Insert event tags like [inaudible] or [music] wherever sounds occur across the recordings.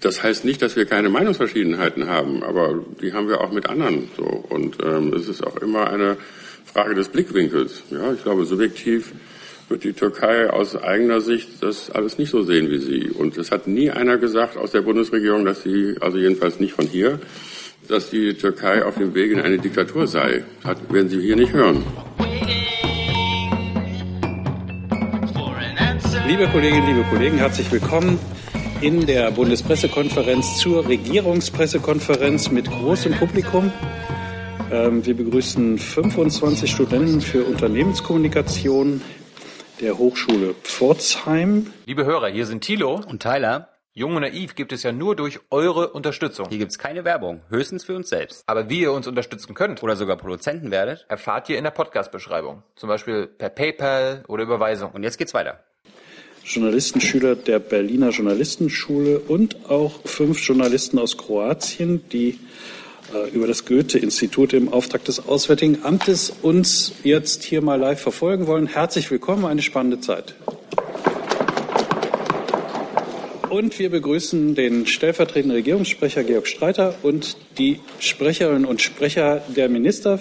Das heißt nicht, dass wir keine Meinungsverschiedenheiten haben, aber die haben wir auch mit anderen. So. Und ähm, es ist auch immer eine Frage des Blickwinkels. Ja, ich glaube, subjektiv wird die Türkei aus eigener Sicht das alles nicht so sehen wie Sie. Und es hat nie einer gesagt aus der Bundesregierung, dass sie, also jedenfalls nicht von hier, dass die Türkei auf dem Weg in eine Diktatur sei. Das werden Sie hier nicht hören. Liebe Kolleginnen, liebe Kollegen, herzlich willkommen in der Bundespressekonferenz zur Regierungspressekonferenz mit großem Publikum. Ähm, wir begrüßen 25 Studenten für Unternehmenskommunikation der Hochschule Pforzheim. Liebe Hörer, hier sind Thilo und Tyler. Jung und naiv gibt es ja nur durch eure Unterstützung. Hier gibt es keine Werbung, höchstens für uns selbst. Aber wie ihr uns unterstützen könnt oder sogar Produzenten werdet, erfahrt ihr in der Podcast-Beschreibung. Zum Beispiel per PayPal oder Überweisung. Und jetzt geht's weiter. Journalistenschüler der Berliner Journalistenschule und auch fünf Journalisten aus Kroatien, die äh, über das Goethe-Institut im Auftrag des Auswärtigen Amtes uns jetzt hier mal live verfolgen wollen. Herzlich willkommen, eine spannende Zeit. Und wir begrüßen den stellvertretenden Regierungssprecher Georg Streiter und die Sprecherinnen und Sprecher der Minister,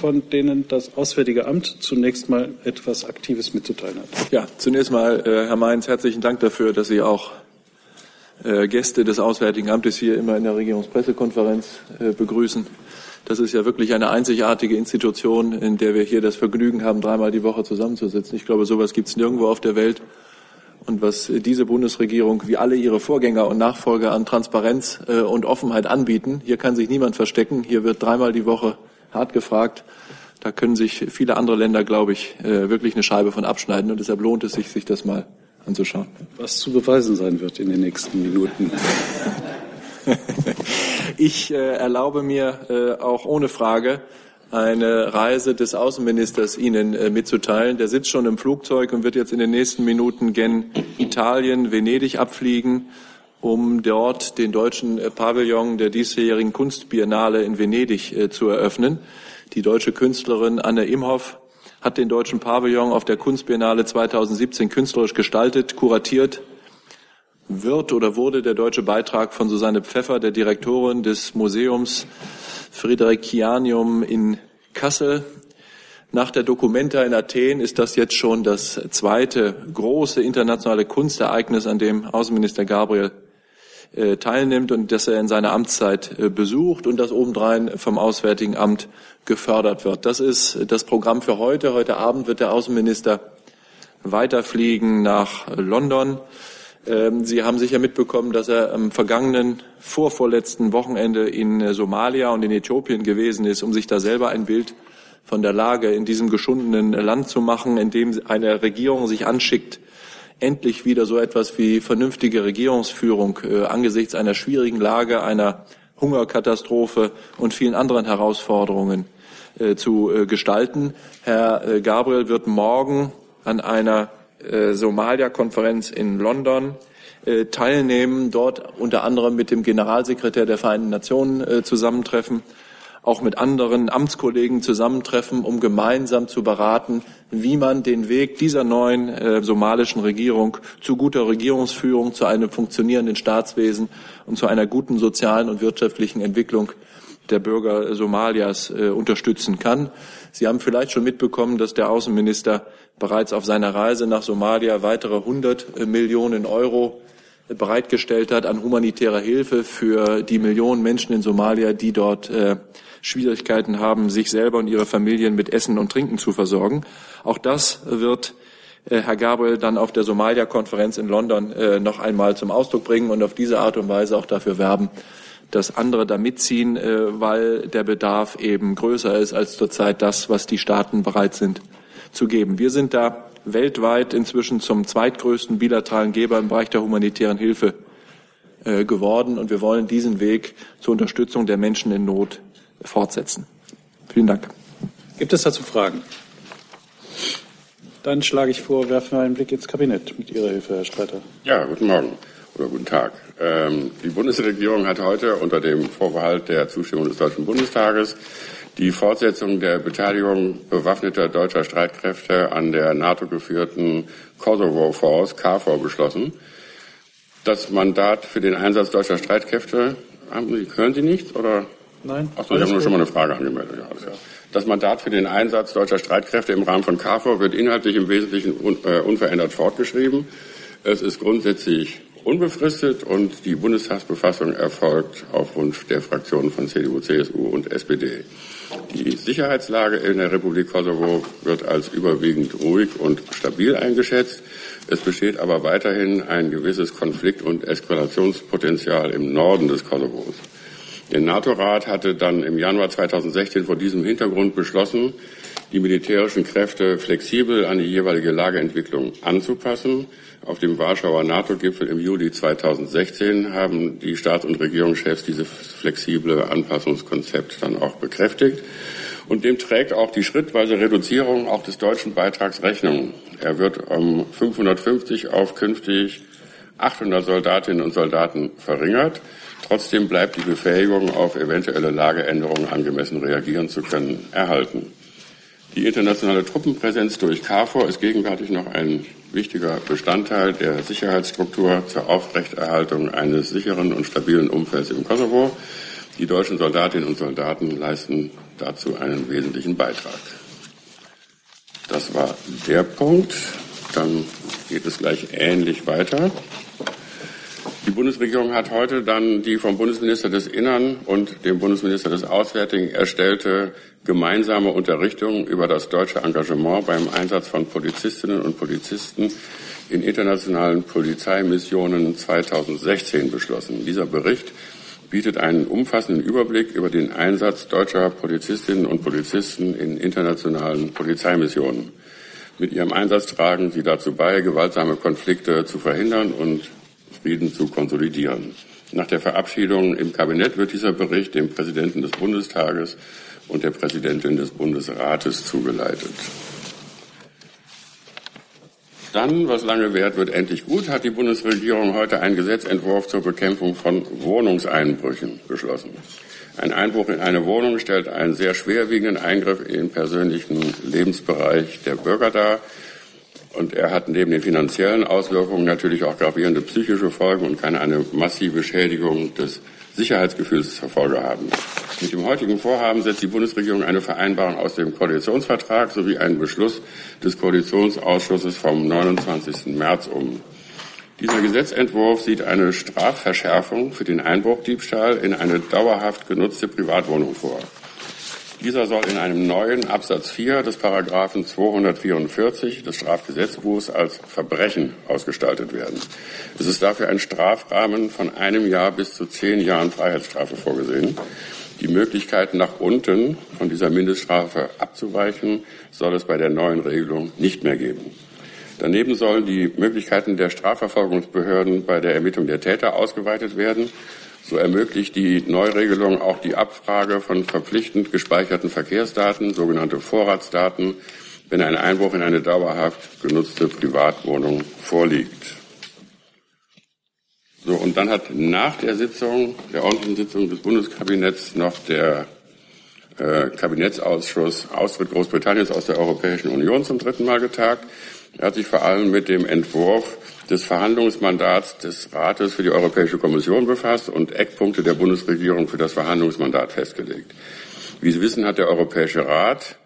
von denen das Auswärtige Amt zunächst mal etwas Aktives mitzuteilen hat. Ja, zunächst mal, äh, Herr Mainz, herzlichen Dank dafür, dass Sie auch äh, Gäste des Auswärtigen Amtes hier immer in der Regierungspressekonferenz äh, begrüßen. Das ist ja wirklich eine einzigartige Institution, in der wir hier das Vergnügen haben, dreimal die Woche zusammenzusitzen. Ich glaube, sowas gibt es nirgendwo auf der Welt. Und was diese Bundesregierung wie alle ihre Vorgänger und Nachfolger an Transparenz äh, und Offenheit anbieten, hier kann sich niemand verstecken. Hier wird dreimal die Woche hart gefragt. Da können sich viele andere Länder, glaube ich, wirklich eine Scheibe von abschneiden. Und deshalb lohnt es sich, sich das mal anzuschauen. Was zu beweisen sein wird in den nächsten Minuten. [laughs] ich äh, erlaube mir äh, auch ohne Frage eine Reise des Außenministers Ihnen äh, mitzuteilen. Der sitzt schon im Flugzeug und wird jetzt in den nächsten Minuten gen Italien, Venedig abfliegen, um dort den deutschen äh, Pavillon der diesjährigen Kunstbiennale in Venedig äh, zu eröffnen. Die deutsche Künstlerin Anne Imhoff hat den Deutschen Pavillon auf der Kunstbiennale 2017 künstlerisch gestaltet, kuratiert. Wird oder wurde der deutsche Beitrag von Susanne Pfeffer, der Direktorin des Museums Fridericianium in Kassel. Nach der Documenta in Athen ist das jetzt schon das zweite große internationale Kunstereignis, an dem Außenminister Gabriel äh, teilnimmt und das er in seiner Amtszeit äh, besucht und das obendrein vom Auswärtigen Amt gefördert wird. Das ist das Programm für heute. Heute Abend wird der Außenminister weiterfliegen nach London. Ähm, Sie haben sicher mitbekommen, dass er am vergangenen, vorvorletzten Wochenende in äh, Somalia und in Äthiopien gewesen ist, um sich da selber ein Bild von der Lage in diesem geschundenen Land zu machen, in dem eine Regierung sich anschickt, endlich wieder so etwas wie vernünftige Regierungsführung äh, angesichts einer schwierigen Lage, einer Hungerkatastrophe und vielen anderen Herausforderungen äh, zu gestalten. Herr Gabriel wird morgen an einer äh, Somalia-Konferenz in London äh, teilnehmen, dort unter anderem mit dem Generalsekretär der Vereinten Nationen zusammentreffen auch mit anderen Amtskollegen zusammentreffen, um gemeinsam zu beraten, wie man den Weg dieser neuen äh, somalischen Regierung zu guter Regierungsführung, zu einem funktionierenden Staatswesen und zu einer guten sozialen und wirtschaftlichen Entwicklung der Bürger Somalias äh, unterstützen kann. Sie haben vielleicht schon mitbekommen, dass der Außenminister bereits auf seiner Reise nach Somalia weitere 100 Millionen Euro bereitgestellt hat an humanitärer Hilfe für die Millionen Menschen in Somalia, die dort äh, Schwierigkeiten haben, sich selber und ihre Familien mit Essen und Trinken zu versorgen. Auch das wird äh, Herr Gabriel dann auf der Somalia-Konferenz in London äh, noch einmal zum Ausdruck bringen und auf diese Art und Weise auch dafür werben, dass andere da mitziehen, äh, weil der Bedarf eben größer ist als zurzeit das, was die Staaten bereit sind zu geben. Wir sind da weltweit inzwischen zum zweitgrößten bilateralen Geber im Bereich der humanitären Hilfe geworden und wir wollen diesen Weg zur Unterstützung der Menschen in Not fortsetzen. Vielen Dank. Gibt es dazu Fragen? Dann schlage ich vor, werfen wir einen Blick ins Kabinett mit Ihrer Hilfe, Herr Streiter. Ja, guten Morgen oder guten Tag. Ähm, die Bundesregierung hat heute unter dem Vorbehalt der Zustimmung des Deutschen Bundestages die Fortsetzung der Beteiligung bewaffneter deutscher Streitkräfte an der NATO-geführten Kosovo Force, KFOR, beschlossen. Das Mandat für den Einsatz deutscher Streitkräfte, haben Sie, hören Sie nichts oder? Nein. Achso, ich habe nur schon mal eine Frage angemeldet. Ja. Das Mandat für den Einsatz deutscher Streitkräfte im Rahmen von KFOR wird inhaltlich im Wesentlichen äh, unverändert fortgeschrieben. Es ist grundsätzlich unbefristet und die Bundestagsbefassung erfolgt auf Wunsch der Fraktionen von CDU, CSU und SPD. Die Sicherheitslage in der Republik Kosovo wird als überwiegend ruhig und stabil eingeschätzt. Es besteht aber weiterhin ein gewisses Konflikt- und Eskalationspotenzial im Norden des Kosovos. Der NATO-Rat hatte dann im Januar 2016 vor diesem Hintergrund beschlossen, die militärischen Kräfte flexibel an die jeweilige Lageentwicklung anzupassen. Auf dem Warschauer NATO-Gipfel im Juli 2016 haben die Staats- und Regierungschefs dieses flexible Anpassungskonzept dann auch bekräftigt. Und dem trägt auch die schrittweise Reduzierung auch des deutschen Beitrags Rechnung. Er wird um 550 auf künftig 800 Soldatinnen und Soldaten verringert. Trotzdem bleibt die Befähigung, auf eventuelle Lageänderungen angemessen reagieren zu können, erhalten. Die internationale Truppenpräsenz durch KFOR ist gegenwärtig noch ein wichtiger Bestandteil der Sicherheitsstruktur zur Aufrechterhaltung eines sicheren und stabilen Umfelds im Kosovo. Die deutschen Soldatinnen und Soldaten leisten dazu einen wesentlichen Beitrag. Das war der Punkt. Dann geht es gleich ähnlich weiter. Die Bundesregierung hat heute dann die vom Bundesminister des Innern und dem Bundesminister des Auswärtigen erstellte gemeinsame Unterrichtung über das deutsche Engagement beim Einsatz von Polizistinnen und Polizisten in internationalen Polizeimissionen 2016 beschlossen. Dieser Bericht bietet einen umfassenden Überblick über den Einsatz deutscher Polizistinnen und Polizisten in internationalen Polizeimissionen. Mit ihrem Einsatz tragen sie dazu bei, gewaltsame Konflikte zu verhindern und Frieden zu konsolidieren. Nach der Verabschiedung im Kabinett wird dieser Bericht dem Präsidenten des Bundestages und der Präsidentin des Bundesrates zugeleitet. Dann, was lange währt, wird endlich gut, hat die Bundesregierung heute einen Gesetzentwurf zur Bekämpfung von Wohnungseinbrüchen beschlossen. Ein Einbruch in eine Wohnung stellt einen sehr schwerwiegenden Eingriff in den persönlichen Lebensbereich der Bürger dar. Und er hat neben den finanziellen Auswirkungen natürlich auch gravierende psychische Folgen und kann eine massive Schädigung des Sicherheitsgefühls zur Folge haben. Mit dem heutigen Vorhaben setzt die Bundesregierung eine Vereinbarung aus dem Koalitionsvertrag sowie einen Beschluss des Koalitionsausschusses vom 29. März um. Dieser Gesetzentwurf sieht eine Strafverschärfung für den Einbruchdiebstahl in eine dauerhaft genutzte Privatwohnung vor. Dieser soll in einem neuen Absatz 4 des Paragraphen 244 des Strafgesetzbuchs als Verbrechen ausgestaltet werden. Es ist dafür ein Strafrahmen von einem Jahr bis zu zehn Jahren Freiheitsstrafe vorgesehen. Die Möglichkeiten nach unten von dieser Mindeststrafe abzuweichen, soll es bei der neuen Regelung nicht mehr geben. Daneben sollen die Möglichkeiten der Strafverfolgungsbehörden bei der Ermittlung der Täter ausgeweitet werden. So ermöglicht die Neuregelung auch die Abfrage von verpflichtend gespeicherten Verkehrsdaten, sogenannte Vorratsdaten, wenn ein Einbruch in eine dauerhaft genutzte Privatwohnung vorliegt. So, und dann hat nach der Sitzung, der ordentlichen Sitzung des Bundeskabinetts noch der äh, Kabinettsausschuss Austritt Großbritanniens aus der Europäischen Union zum dritten Mal getagt. Er hat sich vor allem mit dem Entwurf des Verhandlungsmandats des Rates für die Europäische Kommission befasst und Eckpunkte der Bundesregierung für das Verhandlungsmandat festgelegt. Wie Sie wissen, hat der Europäische Rat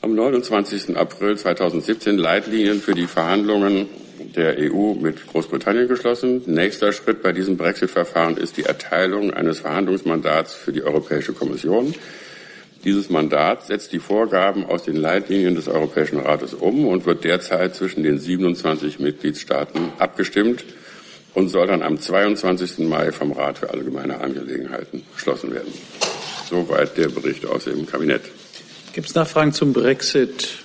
am 29. April 2017 Leitlinien für die Verhandlungen der EU mit Großbritannien geschlossen. Nächster Schritt bei diesem Brexit-Verfahren ist die Erteilung eines Verhandlungsmandats für die Europäische Kommission. Dieses Mandat setzt die Vorgaben aus den Leitlinien des Europäischen Rates um und wird derzeit zwischen den 27 Mitgliedstaaten abgestimmt und soll dann am 22. Mai vom Rat für allgemeine Angelegenheiten beschlossen werden. Soweit der Bericht aus dem Kabinett. Gibt es Nachfragen zum Brexit?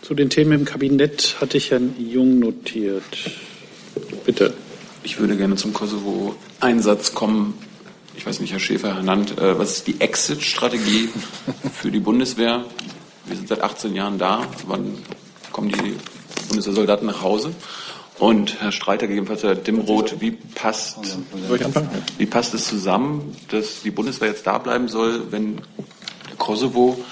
Zu den Themen im Kabinett hatte ich Herrn Jung notiert. Bitte. Ich würde gerne zum Kosovo-Einsatz kommen ich weiß nicht, Herr Schäfer ernannt, äh, was ist die Exit-Strategie für die Bundeswehr? Wir sind seit 18 Jahren da. Wann kommen die Bundeswehrsoldaten nach Hause? Und Herr Streiter, gegebenenfalls Herr Dimroth, wie passt, wie passt es zusammen, dass die Bundeswehr jetzt da bleiben soll, wenn der Kosovo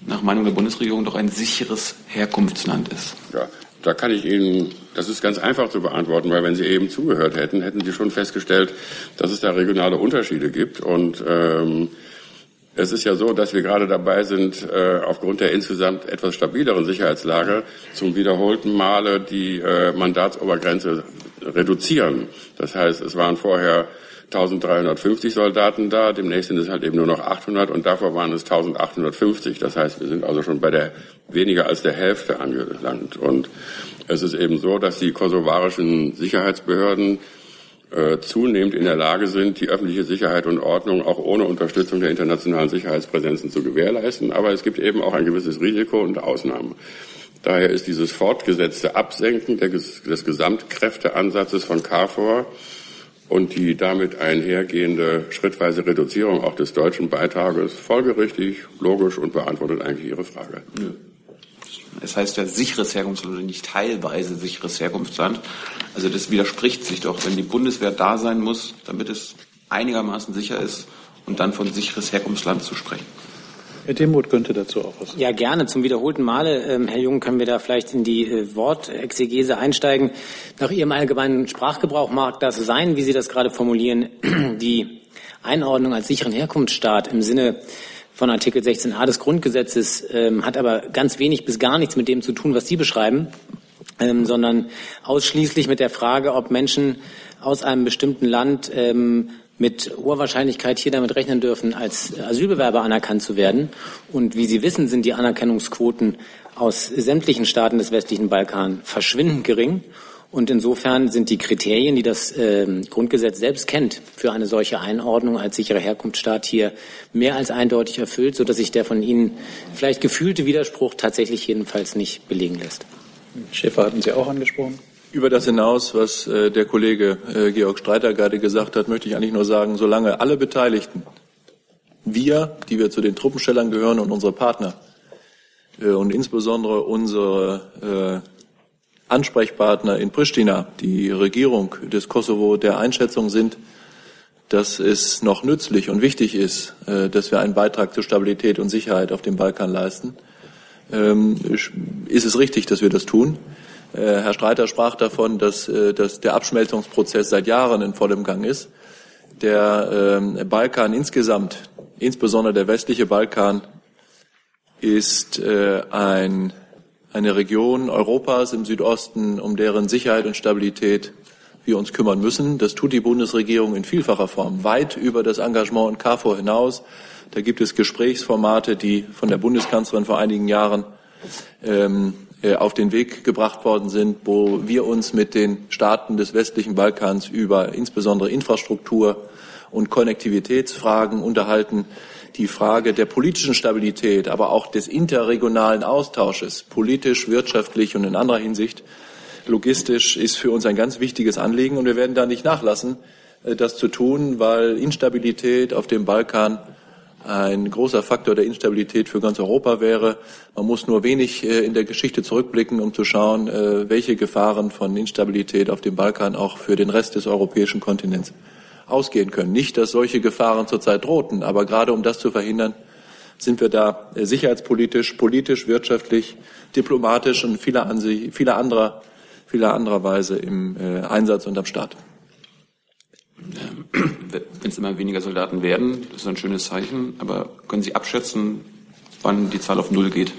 nach Meinung der Bundesregierung doch ein sicheres Herkunftsland ist? Ja, da kann ich Ihnen, das ist ganz einfach zu beantworten, weil wenn Sie eben zugehört hätten, hätten Sie schon festgestellt, dass es da regionale Unterschiede gibt. Und ähm, es ist ja so, dass wir gerade dabei sind, äh, aufgrund der insgesamt etwas stabileren Sicherheitslage zum wiederholten Male die äh, Mandatsobergrenze reduzieren. Das heißt, es waren vorher 1350 Soldaten da, demnächst sind es halt eben nur noch 800 und davor waren es 1850. Das heißt, wir sind also schon bei der weniger als der Hälfte angelangt. Und es ist eben so, dass die kosovarischen Sicherheitsbehörden äh, zunehmend in der Lage sind, die öffentliche Sicherheit und Ordnung auch ohne Unterstützung der internationalen Sicherheitspräsenzen zu gewährleisten. Aber es gibt eben auch ein gewisses Risiko und Ausnahmen. Daher ist dieses fortgesetzte Absenken des Gesamtkräfteansatzes von KFOR und die damit einhergehende schrittweise Reduzierung auch des deutschen Beitrages folgerichtig, logisch und beantwortet eigentlich Ihre Frage. Es heißt ja sicheres Herkunftsland oder nicht teilweise sicheres Herkunftsland. Also das widerspricht sich doch, wenn die Bundeswehr da sein muss, damit es einigermaßen sicher ist und dann von sicheres Herkunftsland zu sprechen. Herr Demuth könnte dazu auch was. Ja, gerne. Zum wiederholten Male, ähm, Herr Jung, können wir da vielleicht in die äh, Wortexegese einsteigen. Nach Ihrem allgemeinen Sprachgebrauch mag das sein, wie Sie das gerade formulieren, [clears throat] die Einordnung als sicheren Herkunftsstaat im Sinne von Artikel 16a des Grundgesetzes ähm, hat aber ganz wenig bis gar nichts mit dem zu tun, was Sie beschreiben, ähm, sondern ausschließlich mit der Frage, ob Menschen aus einem bestimmten Land ähm, mit hoher Wahrscheinlichkeit hier damit rechnen dürfen, als Asylbewerber anerkannt zu werden. Und wie Sie wissen, sind die Anerkennungsquoten aus sämtlichen Staaten des westlichen Balkan verschwindend gering. Und insofern sind die Kriterien, die das äh, Grundgesetz selbst kennt, für eine solche Einordnung als sicherer Herkunftsstaat hier mehr als eindeutig erfüllt, sodass sich der von Ihnen vielleicht gefühlte Widerspruch tatsächlich jedenfalls nicht belegen lässt. Schäfer hatten Sie auch angesprochen. Über das hinaus, was äh, der Kollege äh, Georg Streiter gerade gesagt hat, möchte ich eigentlich nur sagen, solange alle Beteiligten, wir, die wir zu den Truppenstellern gehören und unsere Partner äh, und insbesondere unsere Ansprechpartner in Pristina, die Regierung des Kosovo, der Einschätzung sind, dass es noch nützlich und wichtig ist, dass wir einen Beitrag zur Stabilität und Sicherheit auf dem Balkan leisten, ähm, ist es richtig, dass wir das tun. Äh, Herr Streiter sprach davon, dass, äh, dass der Abschmelzungsprozess seit Jahren in vollem Gang ist. Der ähm, Balkan insgesamt, insbesondere der westliche Balkan, ist äh, ein, eine Region Europas im Südosten, um deren Sicherheit und Stabilität wir uns kümmern müssen. Das tut die Bundesregierung in vielfacher Form, weit über das Engagement in KFOR hinaus. Da gibt es Gesprächsformate, die von der Bundeskanzlerin vor einigen Jahren ähm, äh, auf den Weg gebracht worden sind, wo wir uns mit den Staaten des westlichen Balkans über insbesondere Infrastruktur und Konnektivitätsfragen unterhalten. Die Frage der politischen Stabilität, aber auch des interregionalen Austausches, politisch, wirtschaftlich und in anderer Hinsicht, logistisch, ist für uns ein ganz wichtiges Anliegen. Und wir werden da nicht nachlassen, äh, das zu tun, weil Instabilität auf dem Balkan ein großer Faktor der Instabilität für ganz Europa wäre. Man muss nur wenig äh, in der Geschichte zurückblicken, um zu schauen, äh, welche Gefahren von Instabilität auf dem Balkan auch für den Rest des europäischen Kontinents ausgehen können. Nicht, dass solche Gefahren zurzeit drohten, aber gerade um das zu verhindern, sind wir da äh, sicherheitspolitisch, politisch, wirtschaftlich, diplomatisch und vieler, vieler anderer, vieler anderer Weise im Einsatz und am Start. Wenn es immer weniger Soldaten werden, das ist ein schönes Zeichen, aber können Sie abschätzen, wann die Zahl auf Null geht?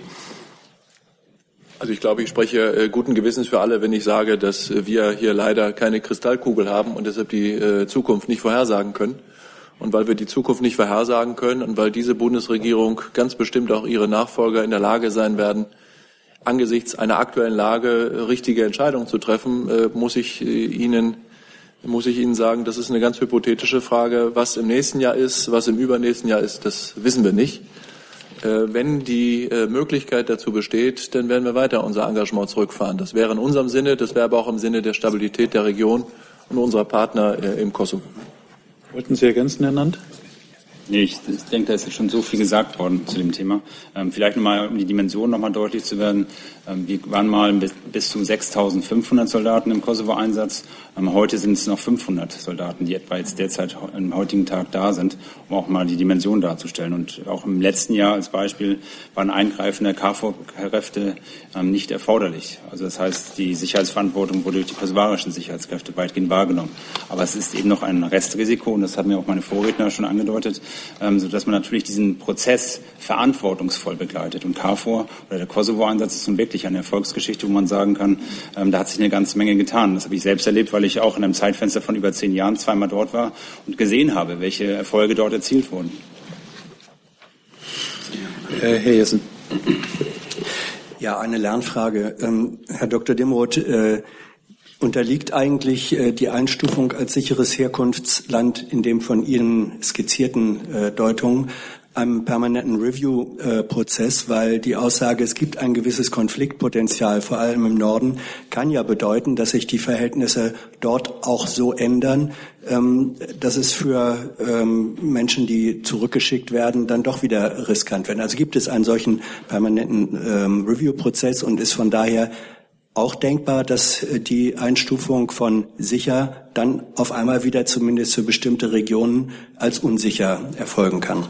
Also ich glaube, ich spreche äh, guten Gewissens für alle, wenn ich sage, dass wir hier leider keine Kristallkugel haben und deshalb die äh, Zukunft nicht vorhersagen können. Und weil wir die Zukunft nicht vorhersagen können und weil diese Bundesregierung ganz bestimmt auch ihre Nachfolger in der Lage sein werden, angesichts einer aktuellen Lage richtige Entscheidungen zu treffen, äh, muss ich äh, Ihnen muss ich Ihnen sagen, das ist eine ganz hypothetische Frage. Was im nächsten Jahr ist, was im übernächsten Jahr ist, das wissen wir nicht. Äh, wenn die äh, Möglichkeit dazu besteht, dann werden wir weiter unser Engagement zurückfahren. Das wäre in unserem Sinne, das wäre aber auch im Sinne der Stabilität der Region und unserer Partner äh, im Kosovo. Wollten Sie ergänzen, Herr Nant? Nee, ich, ich denke, da ist jetzt schon so viel gesagt worden zu dem Thema. Ähm, vielleicht nochmal, um die Dimension nochmal deutlich zu werden. Ähm, wir waren mal bis, bis zu 6.500 Soldaten im Kosovo-Einsatz. Ähm, heute sind es noch 500 Soldaten, die etwa jetzt derzeit am heutigen Tag da sind, um auch mal die Dimension darzustellen. Und auch im letzten Jahr als Beispiel waren Eingreifen der KFOR-Kräfte ähm, nicht erforderlich. Also das heißt, die Sicherheitsverantwortung wurde durch die kosovarischen Sicherheitskräfte weitgehend wahrgenommen. Aber es ist eben noch ein Restrisiko, und das haben mir auch meine Vorredner schon angedeutet, ähm, sodass man natürlich diesen Prozess verantwortungsvoll begleitet. Und KFOR oder der Kosovo-Einsatz ist nun wirklich eine Erfolgsgeschichte, wo man sagen kann, ähm, da hat sich eine ganze Menge getan. Das habe ich selbst erlebt, weil ich auch in einem Zeitfenster von über zehn Jahren zweimal dort war und gesehen habe, welche Erfolge dort erzielt wurden. Äh, Herr Jessen. Ja, eine Lernfrage. Ähm, Herr Dr. Dimroth, äh, unterliegt eigentlich äh, die Einstufung als sicheres Herkunftsland in dem von Ihnen skizzierten äh, Deutungen einem permanenten Review-Prozess, weil die Aussage, es gibt ein gewisses Konfliktpotenzial, vor allem im Norden, kann ja bedeuten, dass sich die Verhältnisse dort auch so ändern, ähm, dass es für ähm, Menschen, die zurückgeschickt werden, dann doch wieder riskant werden. Also gibt es einen solchen permanenten ähm, Review-Prozess und ist von daher auch denkbar, dass äh, die Einstufung von sicher dann auf einmal wieder zumindest für bestimmte Regionen als unsicher erfolgen kann.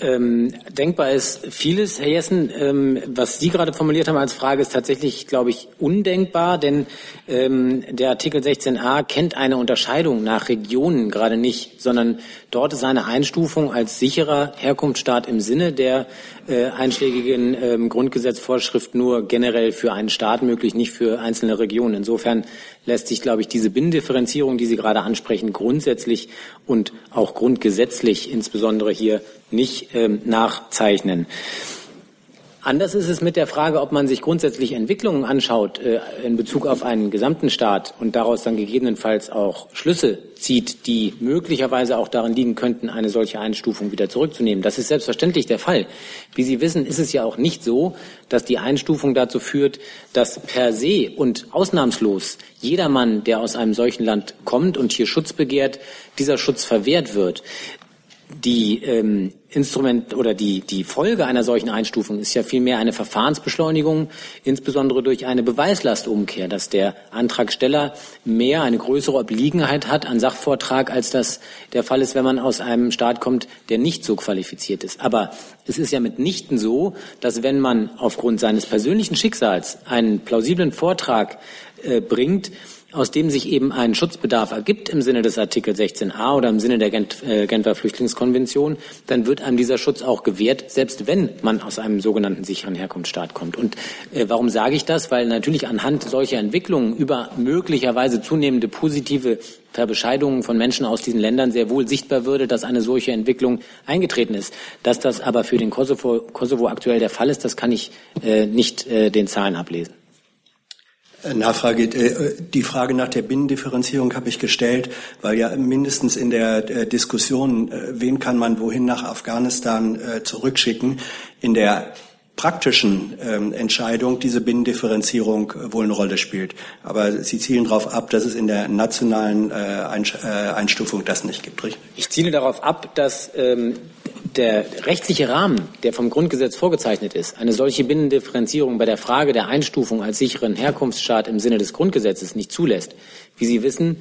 Ähm, denkbar ist vieles, Herr Jessen. Ähm, was Sie gerade formuliert haben als Frage, ist tatsächlich, glaube ich, undenkbar, denn ähm, der Artikel 16a kennt eine Unterscheidung nach Regionen gerade nicht, sondern dort ist eine Einstufung als sicherer Herkunftsstaat im Sinne der äh, einschlägigen ähm, Grundgesetzvorschrift nur generell für einen Staat möglich, nicht für einzelne Regionen. Insofern lässt sich, glaube ich, diese Binnendifferenzierung, die Sie gerade ansprechen, grundsätzlich und auch grundgesetzlich insbesondere hier nicht ähm, nachzeichnen. Anders ist es mit der Frage, ob man sich grundsätzlich Entwicklungen anschaut äh, in Bezug auf einen gesamten Staat und daraus dann gegebenenfalls auch Schlüsse zieht, die möglicherweise auch darin liegen könnten, eine solche Einstufung wieder zurückzunehmen. Das ist selbstverständlich der Fall. Wie Sie wissen, ist es ja auch nicht so, dass die Einstufung dazu führt, dass per se und ausnahmslos jedermann, der aus einem solchen Land kommt und hier Schutz begehrt, dieser Schutz verwehrt wird die ähm, Instrument oder die, die Folge einer solchen Einstufung ist ja vielmehr eine Verfahrensbeschleunigung, insbesondere durch eine Beweislastumkehr, dass der Antragsteller mehr eine größere Obliegenheit hat an Sachvortrag, als das der Fall ist, wenn man aus einem Staat kommt, der nicht so qualifiziert ist. Aber es ist ja mitnichten so, dass wenn man aufgrund seines persönlichen Schicksals einen plausiblen Vortrag äh, bringt, aus dem sich eben ein Schutzbedarf ergibt im Sinne des Artikel 16a oder im Sinne der äh, Genfer Flüchtlingskonvention, dann wird einem dieser Schutz auch gewährt, selbst wenn man aus einem sogenannten sicheren Herkunftsstaat kommt. Und äh, warum sage ich das? Weil natürlich anhand solcher Entwicklungen über möglicherweise zunehmende positive Verbescheidungen von Menschen aus diesen Ländern sehr wohl sichtbar würde, dass eine solche Entwicklung eingetreten ist. Dass das aber für den Kosovo, Kosovo aktuell der Fall ist, das kann ich äh, nicht den Zahlen ablesen. Äh, Nachfrage. Äh, die Frage nach der Binnendifferenzierung habe ich gestellt, weil ja mindestens in der äh, Diskussion, wen kann man wohin nach Afghanistan zurückschicken, in der praktischen ähm, Entscheidung diese Binnendifferenzierung wohl eine Rolle spielt. Aber Sie zielen darauf ab, dass es in der nationalen Einstufung das nicht gibt, richtig? Ich ziele darauf ab, dass ähm, der rechtliche Rahmen, der vom Grundgesetz vorgezeichnet ist, eine solche Binnendifferenzierung bei der Frage der Einstufung als sicheren Herkunftsstaat im Sinne des Grundgesetzes nicht zulässt. Wie Sie wissen,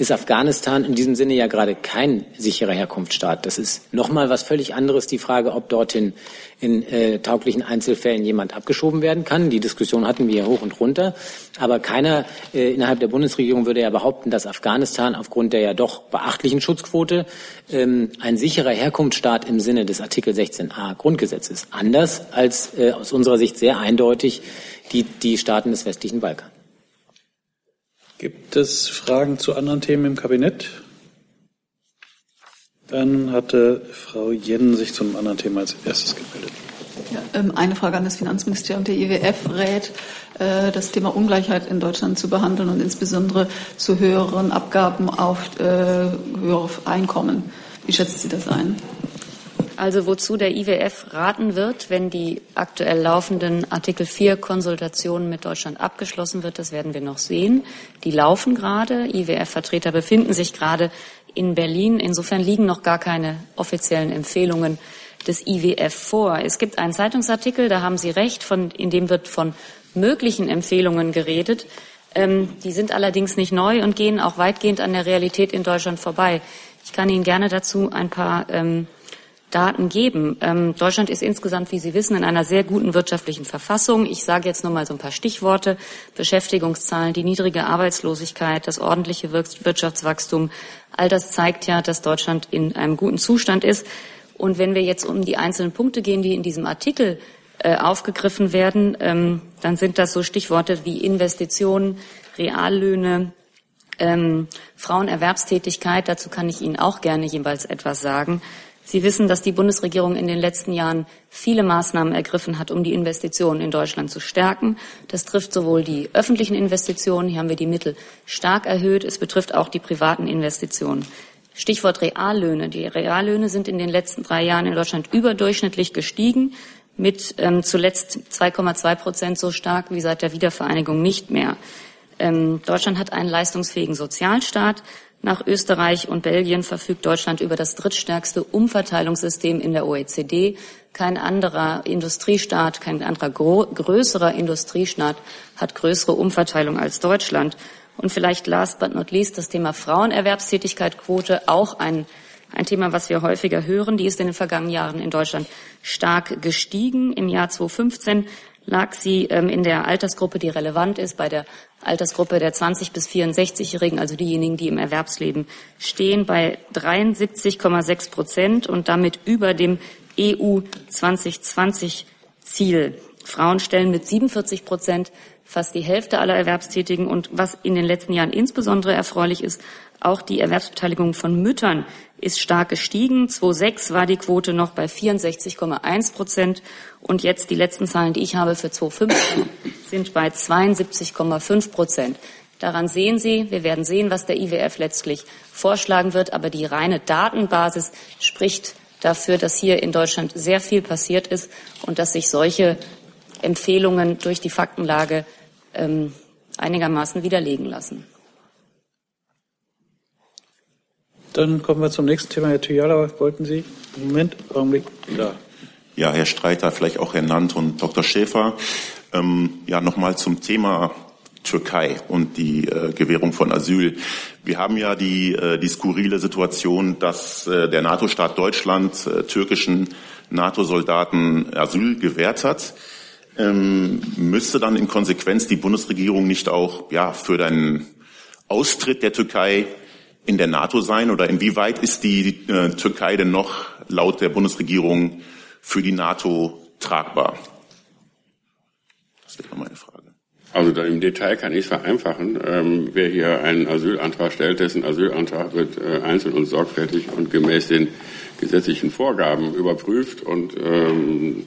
ist Afghanistan in diesem Sinne ja gerade kein sicherer Herkunftsstaat. Das ist nochmal was völlig anderes, die Frage, ob dorthin in äh, tauglichen Einzelfällen jemand abgeschoben werden kann. Die Diskussion hatten wir hoch und runter. Aber keiner äh, innerhalb der Bundesregierung würde ja behaupten, dass Afghanistan aufgrund der ja doch beachtlichen Schutzquote ähm, ein sicherer Herkunftsstaat im Sinne des Artikel 16a Grundgesetzes. Anders als äh, aus unserer Sicht sehr eindeutig die, die Staaten des westlichen Balkans. Gibt es Fragen zu anderen Themen im Kabinett? Dann hatte Frau Jen sich zum anderen Thema als erstes gemeldet. Ja, ähm, eine Frage an das Finanzministerium. Der IWF rät, äh, das Thema Ungleichheit in Deutschland zu behandeln und insbesondere zu höheren Abgaben auf äh, Einkommen. Wie schätzen Sie das ein? Also wozu der IWF raten wird, wenn die aktuell laufenden Artikel 4 Konsultationen mit Deutschland abgeschlossen wird, das werden wir noch sehen. Die laufen gerade. IWF-Vertreter befinden sich gerade in Berlin. Insofern liegen noch gar keine offiziellen Empfehlungen des IWF vor. Es gibt einen Zeitungsartikel, da haben Sie recht, von, in dem wird von möglichen Empfehlungen geredet. Ähm, die sind allerdings nicht neu und gehen auch weitgehend an der Realität in Deutschland vorbei. Ich kann Ihnen gerne dazu ein paar ähm, Daten geben. Ähm, Deutschland ist insgesamt, wie Sie wissen, in einer sehr guten wirtschaftlichen Verfassung. Ich sage jetzt nur mal so ein paar Stichworte. Beschäftigungszahlen, die niedrige Arbeitslosigkeit, das ordentliche Wirtschaftswachstum. All das zeigt ja, dass Deutschland in einem guten Zustand ist. Und wenn wir jetzt um die einzelnen Punkte gehen, die in diesem Artikel äh, aufgegriffen werden, ähm, dann sind das so Stichworte wie Investitionen, Reallöhne, ähm, Frauenerwerbstätigkeit. Dazu kann ich Ihnen auch gerne jeweils etwas sagen. Sie wissen, dass die Bundesregierung in den letzten Jahren viele Maßnahmen ergriffen hat, um die Investitionen in Deutschland zu stärken. Das trifft sowohl die öffentlichen Investitionen, hier haben wir die Mittel stark erhöht, es betrifft auch die privaten Investitionen. Stichwort Reallöhne. Die Reallöhne sind in den letzten drei Jahren in Deutschland überdurchschnittlich gestiegen, mit ähm, zuletzt 2,2 Prozent so stark wie seit der Wiedervereinigung nicht mehr. Ähm, Deutschland hat einen leistungsfähigen Sozialstaat. Nach Österreich und Belgien verfügt Deutschland über das drittstärkste Umverteilungssystem in der OECD. Kein anderer Industriestaat, kein anderer größerer Industriestaat hat größere Umverteilung als Deutschland. Und vielleicht last but not least das Thema Frauenerwerbstätigkeitquote, auch ein, ein Thema, was wir häufiger hören. Die ist in den vergangenen Jahren in Deutschland stark gestiegen. Im Jahr 2015 lag sie ähm, in der Altersgruppe, die relevant ist, bei der Altersgruppe der 20 bis 64-Jährigen, also diejenigen, die im Erwerbsleben stehen, bei 73,6 Prozent und damit über dem EU 2020 Ziel. Frauen stellen mit 47 Prozent fast die Hälfte aller Erwerbstätigen. Und was in den letzten Jahren insbesondere erfreulich ist, auch die Erwerbsbeteiligung von Müttern ist stark gestiegen. 2006 war die Quote noch bei 64,1 Prozent. Und jetzt die letzten Zahlen, die ich habe für 2015, sind bei 72,5 Prozent. Daran sehen Sie, wir werden sehen, was der IWF letztlich vorschlagen wird. Aber die reine Datenbasis spricht dafür, dass hier in Deutschland sehr viel passiert ist und dass sich solche Empfehlungen durch die Faktenlage ähm, einigermaßen widerlegen lassen. Dann kommen wir zum nächsten Thema. Herr Tujala, wollten Sie? Moment, Augenblick. Da. Ja, Herr Streiter, vielleicht auch Herr Nant und Dr. Schäfer. Ähm, ja, nochmal zum Thema Türkei und die äh, Gewährung von Asyl. Wir haben ja die, äh, die skurrile Situation, dass äh, der NATO-Staat Deutschland äh, türkischen NATO-Soldaten Asyl gewährt hat ähm, müsste dann in Konsequenz die Bundesregierung nicht auch ja, für den Austritt der Türkei in der NATO sein? Oder inwieweit ist die äh, Türkei denn noch laut der Bundesregierung für die NATO tragbar? Das wäre meine Frage. Also im Detail kann ich es vereinfachen. Ähm, wer hier einen Asylantrag stellt, dessen Asylantrag wird äh, einzeln und sorgfältig und gemäß den gesetzlichen Vorgaben überprüft und ähm,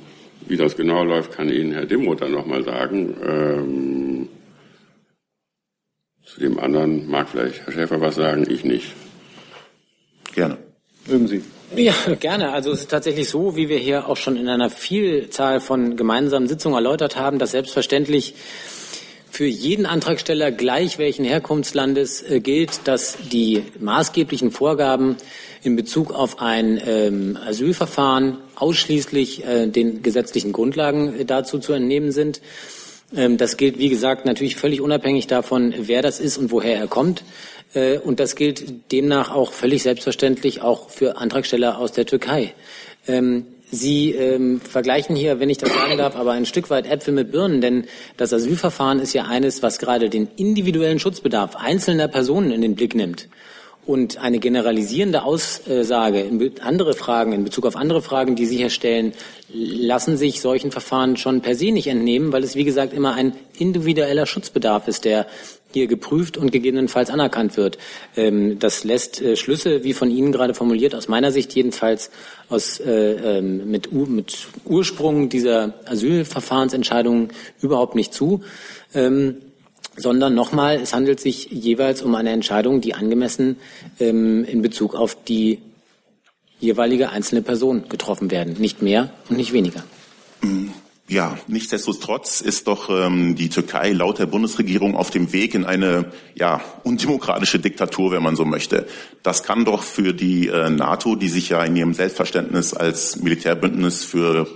wie das genau läuft, kann Ihnen Herr Dimroth dann nochmal sagen. Ähm, zu dem anderen mag vielleicht Herr Schäfer was sagen, ich nicht. Gerne. Mögen Sie. Ja, gerne. Also es ist tatsächlich so, wie wir hier auch schon in einer Vielzahl von gemeinsamen Sitzungen erläutert haben, dass selbstverständlich für jeden Antragsteller gleich welchen Herkunftslandes äh, gilt, dass die maßgeblichen Vorgaben in Bezug auf ein ähm, Asylverfahren ausschließlich äh, den gesetzlichen Grundlagen äh, dazu zu entnehmen sind. Ähm, das gilt, wie gesagt, natürlich völlig unabhängig davon, wer das ist und woher er kommt. Äh, und das gilt demnach auch völlig selbstverständlich auch für Antragsteller aus der Türkei. Ähm, Sie ähm, vergleichen hier, wenn ich das sagen darf, aber ein Stück weit Äpfel mit Birnen, denn das Asylverfahren ist ja eines, was gerade den individuellen Schutzbedarf einzelner Personen in den Blick nimmt. Und eine generalisierende Aussage in andere Fragen, in Bezug auf andere Fragen, die Sie hier stellen, lassen sich solchen Verfahren schon per se nicht entnehmen, weil es, wie gesagt, immer ein individueller Schutzbedarf ist, der hier geprüft und gegebenenfalls anerkannt wird. Ähm, das lässt äh, Schlüsse, wie von Ihnen gerade formuliert, aus meiner Sicht jedenfalls aus, äh, ähm, mit, mit Ursprung dieser Asylverfahrensentscheidungen überhaupt nicht zu. Sondern nochmal, es handelt sich jeweils um eine Entscheidung, die angemessen ähm, in Bezug auf die jeweilige einzelne Person getroffen werden. Nicht mehr und nicht weniger. Mhm. Ja, nichtsdestotrotz ist doch ähm, die Türkei laut der Bundesregierung auf dem Weg in eine ja undemokratische Diktatur, wenn man so möchte. Das kann doch für die äh, NATO, die sich ja in ihrem Selbstverständnis als Militärbündnis für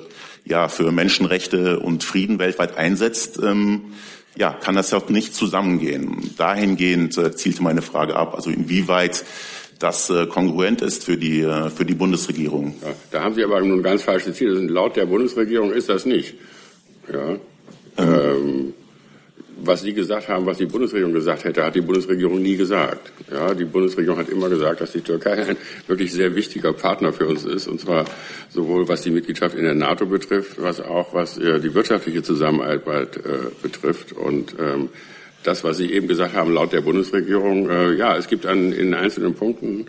ja für Menschenrechte und Frieden weltweit einsetzt, ähm, ja, kann das ja auch nicht zusammengehen. Dahingehend äh, zielte meine Frage ab, also inwieweit das äh, kongruent ist für die, äh, für die Bundesregierung. Ja, da haben Sie aber nun ganz falsche Ziele. Laut der Bundesregierung ist das nicht. Ja. Mhm. Ähm, was Sie gesagt haben, was die Bundesregierung gesagt hätte, hat die Bundesregierung nie gesagt. Ja, die Bundesregierung hat immer gesagt, dass die Türkei ein wirklich sehr wichtiger Partner für uns ist, und zwar sowohl was die Mitgliedschaft in der NATO betrifft, was auch was äh, die wirtschaftliche Zusammenarbeit äh, betrifft. Und ähm, das, was Sie eben gesagt haben, laut der Bundesregierung, äh, ja, es gibt an, in einzelnen Punkten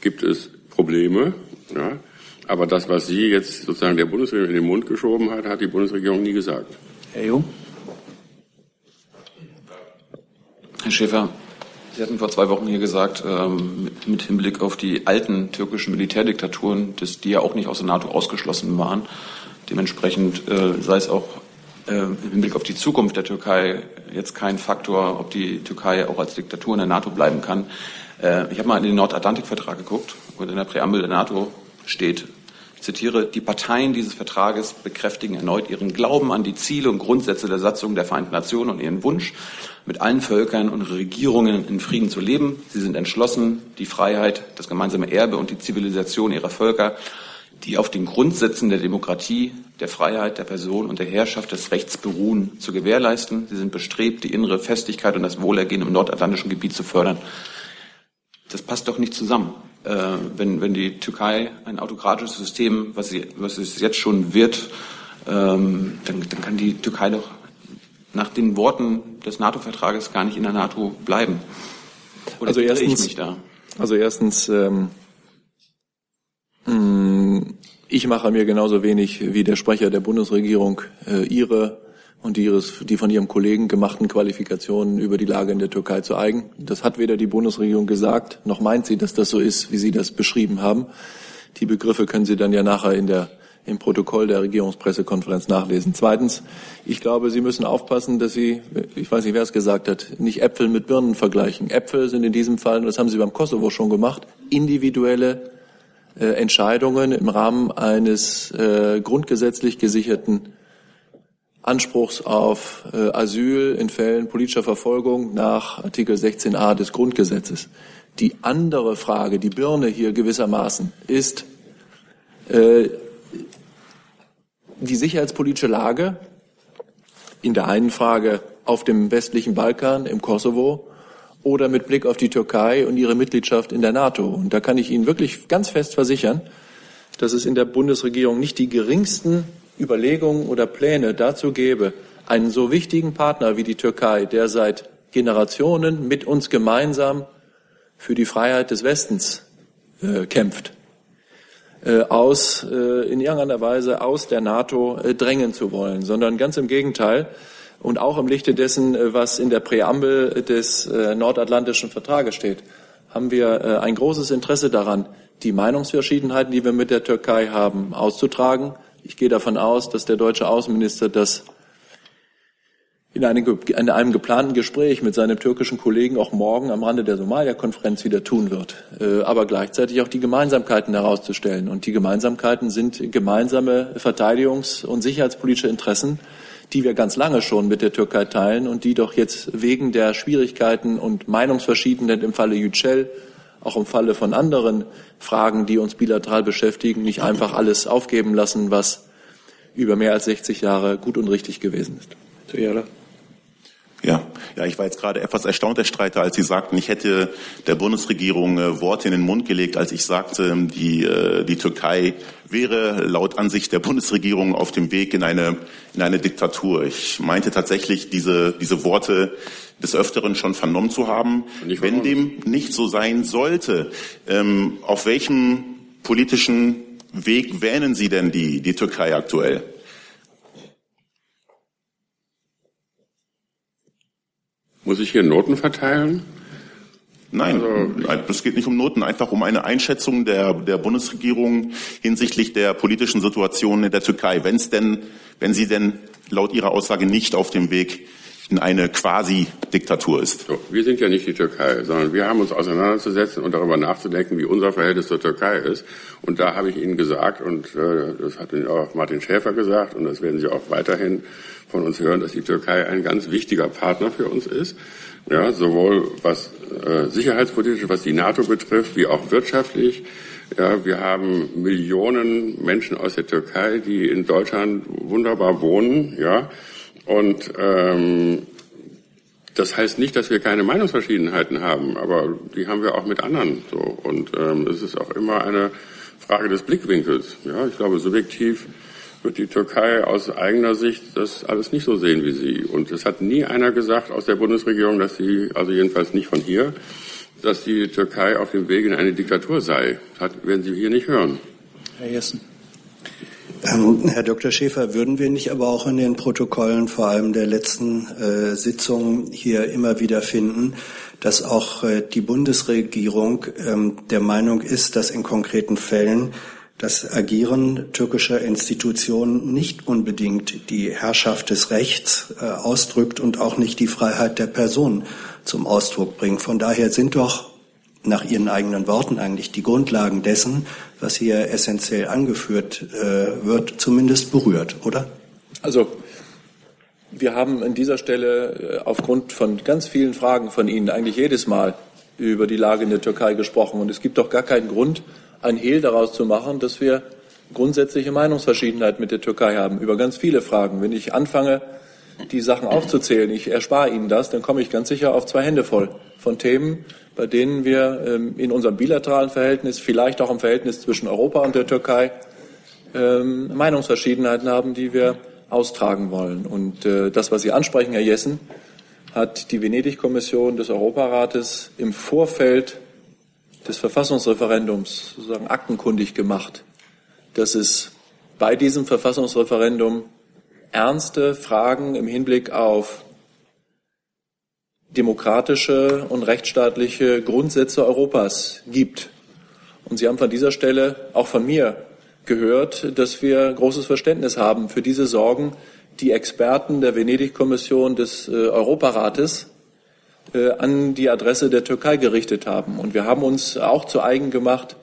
gibt es Probleme. Ja, aber das, was Sie jetzt sozusagen der Bundesregierung in den Mund geschoben hat, hat die Bundesregierung nie gesagt. Herr Jung. Herr Schäfer, Sie hatten vor zwei Wochen hier gesagt, ähm, mit Hinblick auf die alten türkischen Militärdiktaturen, dass die ja auch nicht aus der NATO ausgeschlossen waren. Dementsprechend äh, sei es auch äh, im Hinblick auf die Zukunft der Türkei jetzt kein Faktor, ob die Türkei auch als Diktatur in der NATO bleiben kann. Äh, ich habe mal in den Nordatlantikvertrag geguckt und in der Präambel der NATO steht, zitiere, die Parteien dieses Vertrages bekräftigen erneut ihren Glauben an die Ziele und Grundsätze der Satzung der Vereinten Nationen und ihren Wunsch, mit allen Völkern und Regierungen in Frieden zu leben. Sie sind entschlossen, die Freiheit, das gemeinsame Erbe und die Zivilisation ihrer Völker, die auf den Grundsätzen der Demokratie, der Freiheit, der Person und der Herrschaft des Rechts beruhen, zu gewährleisten. Sie sind bestrebt, die innere Festigkeit und das Wohlergehen im nordatlantischen Gebiet zu fördern. Das passt doch nicht zusammen wenn, wenn die Türkei ein autokratisches System, was, sie, was es jetzt schon wird, ähm, dann, dann kann die Türkei doch nach den Worten des NATO-Vertrages gar nicht in der NATO bleiben. Oder also erstens, ich mich da? Also erstens, ähm, mm, ich mache mir genauso wenig wie der Sprecher der Bundesregierung äh, ihre und die, ihres, die von ihrem Kollegen gemachten Qualifikationen über die Lage in der Türkei zu eigen. Das hat weder die Bundesregierung gesagt, noch meint sie, dass das so ist, wie Sie das beschrieben haben. Die Begriffe können Sie dann ja nachher in der, im Protokoll der Regierungspressekonferenz nachlesen. Zweitens, ich glaube, Sie müssen aufpassen, dass Sie, ich weiß nicht, wer es gesagt hat, nicht Äpfel mit Birnen vergleichen. Äpfel sind in diesem Fall, und das haben Sie beim Kosovo schon gemacht, individuelle äh, Entscheidungen im Rahmen eines äh, grundgesetzlich gesicherten Anspruchs auf äh, Asyl in Fällen politischer Verfolgung nach Artikel 16a des Grundgesetzes. Die andere Frage, die Birne hier gewissermaßen, ist äh, die sicherheitspolitische Lage in der einen Frage auf dem westlichen Balkan, im Kosovo, oder mit Blick auf die Türkei und ihre Mitgliedschaft in der NATO. Und da kann ich Ihnen wirklich ganz fest versichern, dass es in der Bundesregierung nicht die geringsten Überlegungen oder Pläne dazu gäbe, einen so wichtigen Partner wie die Türkei, der seit Generationen mit uns gemeinsam für die Freiheit des Westens äh, kämpft, äh, aus, äh, in irgendeiner Weise aus der NATO äh, drängen zu wollen, sondern ganz im Gegenteil und auch im Lichte dessen, äh, was in der Präambel des äh, Nordatlantischen Vertrages steht, haben wir ein großes Interesse daran, die Meinungsverschiedenheiten, die wir mit der Türkei haben, auszutragen ich gehe davon aus, dass der deutsche Außenminister das in einem, in einem, geplanten Gespräch mit seinem türkischen Kollegen auch morgen am Rande der Somalia-Konferenz wieder tun wird, äh, aber gleichzeitig auch die Gemeinsamkeiten herauszustellen. Und die Gemeinsamkeiten sind gemeinsame Verteidigungs- und sicherheitspolitische Interessen, die wir ganz lange schon mit der Türkei teilen und die doch jetzt wegen der Schwierigkeiten und Meinungsverschiedenheit im Falle Yücel auch im Falle von anderen Fragen, die uns bilateral beschäftigen, nicht einfach alles aufgeben lassen, was über mehr als 60 Jahre gut und richtig gewesen ist. Ja, ja, ich war jetzt gerade etwas erstaunt, Herr Streiter, als Sie sagten, ich hätte der Bundesregierung äh, Worte in den Mund gelegt, als ich sagte, die, äh, die Türkei wäre laut Ansicht der Bundesregierung auf dem Weg in eine, in eine Diktatur. Ich meinte tatsächlich diese, diese Worte des Öfteren schon vernommen zu haben. Wenn dem nicht so sein sollte, ähm, auf welchem politischen Weg wähnen Sie denn die, die Türkei aktuell? Muss ich hier Noten verteilen? Nein, also, es geht nicht um Noten, einfach um eine Einschätzung der, der Bundesregierung hinsichtlich der politischen Situation in der Türkei. Wenn es denn, wenn sie denn laut Ihrer Aussage nicht auf dem Weg in eine Quasi-Diktatur ist. So, wir sind ja nicht die Türkei, sondern wir haben uns auseinanderzusetzen und darüber nachzudenken, wie unser Verhältnis zur Türkei ist. Und da habe ich Ihnen gesagt, und äh, das hat auch Martin Schäfer gesagt, und das werden Sie auch weiterhin von uns hören, dass die Türkei ein ganz wichtiger Partner für uns ist. Ja, sowohl was äh, sicherheitspolitisch, was die NATO betrifft, wie auch wirtschaftlich. Ja, wir haben Millionen Menschen aus der Türkei, die in Deutschland wunderbar wohnen. Ja, und ähm, das heißt nicht, dass wir keine Meinungsverschiedenheiten haben, aber die haben wir auch mit anderen. So. Und ähm, es ist auch immer eine Frage des Blickwinkels. Ja, ich glaube, subjektiv wird die Türkei aus eigener Sicht das alles nicht so sehen wie Sie. Und es hat nie einer gesagt aus der Bundesregierung, dass sie, also jedenfalls nicht von hier, dass die Türkei auf dem Weg in eine Diktatur sei. Das werden Sie hier nicht hören. Herr Jessen. Ähm, Herr Dr. Schäfer, würden wir nicht aber auch in den Protokollen vor allem der letzten äh, Sitzung hier immer wieder finden, dass auch äh, die Bundesregierung ähm, der Meinung ist, dass in konkreten Fällen das Agieren türkischer Institutionen nicht unbedingt die Herrschaft des Rechts äh, ausdrückt und auch nicht die Freiheit der Person zum Ausdruck bringt. Von daher sind doch nach Ihren eigenen Worten eigentlich die Grundlagen dessen, was hier essentiell angeführt äh, wird, zumindest berührt, oder? Also wir haben an dieser Stelle äh, aufgrund von ganz vielen Fragen von Ihnen eigentlich jedes Mal über die Lage in der Türkei gesprochen. Und es gibt doch gar keinen Grund, ein Hehl daraus zu machen, dass wir grundsätzliche Meinungsverschiedenheit mit der Türkei haben über ganz viele Fragen. Wenn ich anfange, die Sachen aufzuzählen, ich erspare Ihnen das, dann komme ich ganz sicher auf zwei Hände voll von Themen, bei denen wir ähm, in unserem bilateralen Verhältnis, vielleicht auch im Verhältnis zwischen Europa und der Türkei, ähm, Meinungsverschiedenheiten haben, die wir austragen wollen. Und äh, das, was Sie ansprechen, Herr Jessen, hat die Venedig-Kommission des Europarates im Vorfeld des Verfassungsreferendums sozusagen aktenkundig gemacht, dass es bei diesem Verfassungsreferendum ernste Fragen im Hinblick auf demokratische und rechtsstaatliche Grundsätze Europas gibt. Und Sie haben von dieser Stelle auch von mir gehört, dass wir großes Verständnis haben für diese Sorgen, die Experten der Venedig-Kommission des äh, Europarates äh, an die Adresse der Türkei gerichtet haben. Und wir haben uns auch zu eigen gemacht,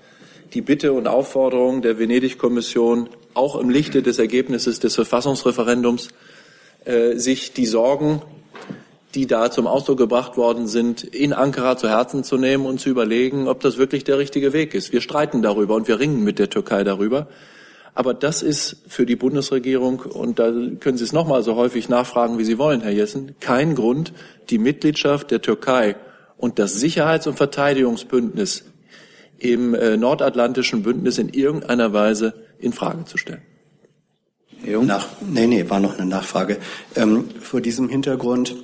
die Bitte und Aufforderung der Venedig-Kommission auch im Lichte des Ergebnisses des Verfassungsreferendums äh, sich die Sorgen die da zum Ausdruck gebracht worden sind, in Ankara zu Herzen zu nehmen und zu überlegen, ob das wirklich der richtige Weg ist. Wir streiten darüber und wir ringen mit der Türkei darüber. Aber das ist für die Bundesregierung, und da können Sie es nochmal so häufig nachfragen, wie Sie wollen, Herr Jessen, kein Grund, die Mitgliedschaft der Türkei und das Sicherheits- und Verteidigungsbündnis im äh, nordatlantischen Bündnis in irgendeiner Weise in Frage zu stellen. Nach, nee, nee, war noch eine Nachfrage. Ähm, vor diesem Hintergrund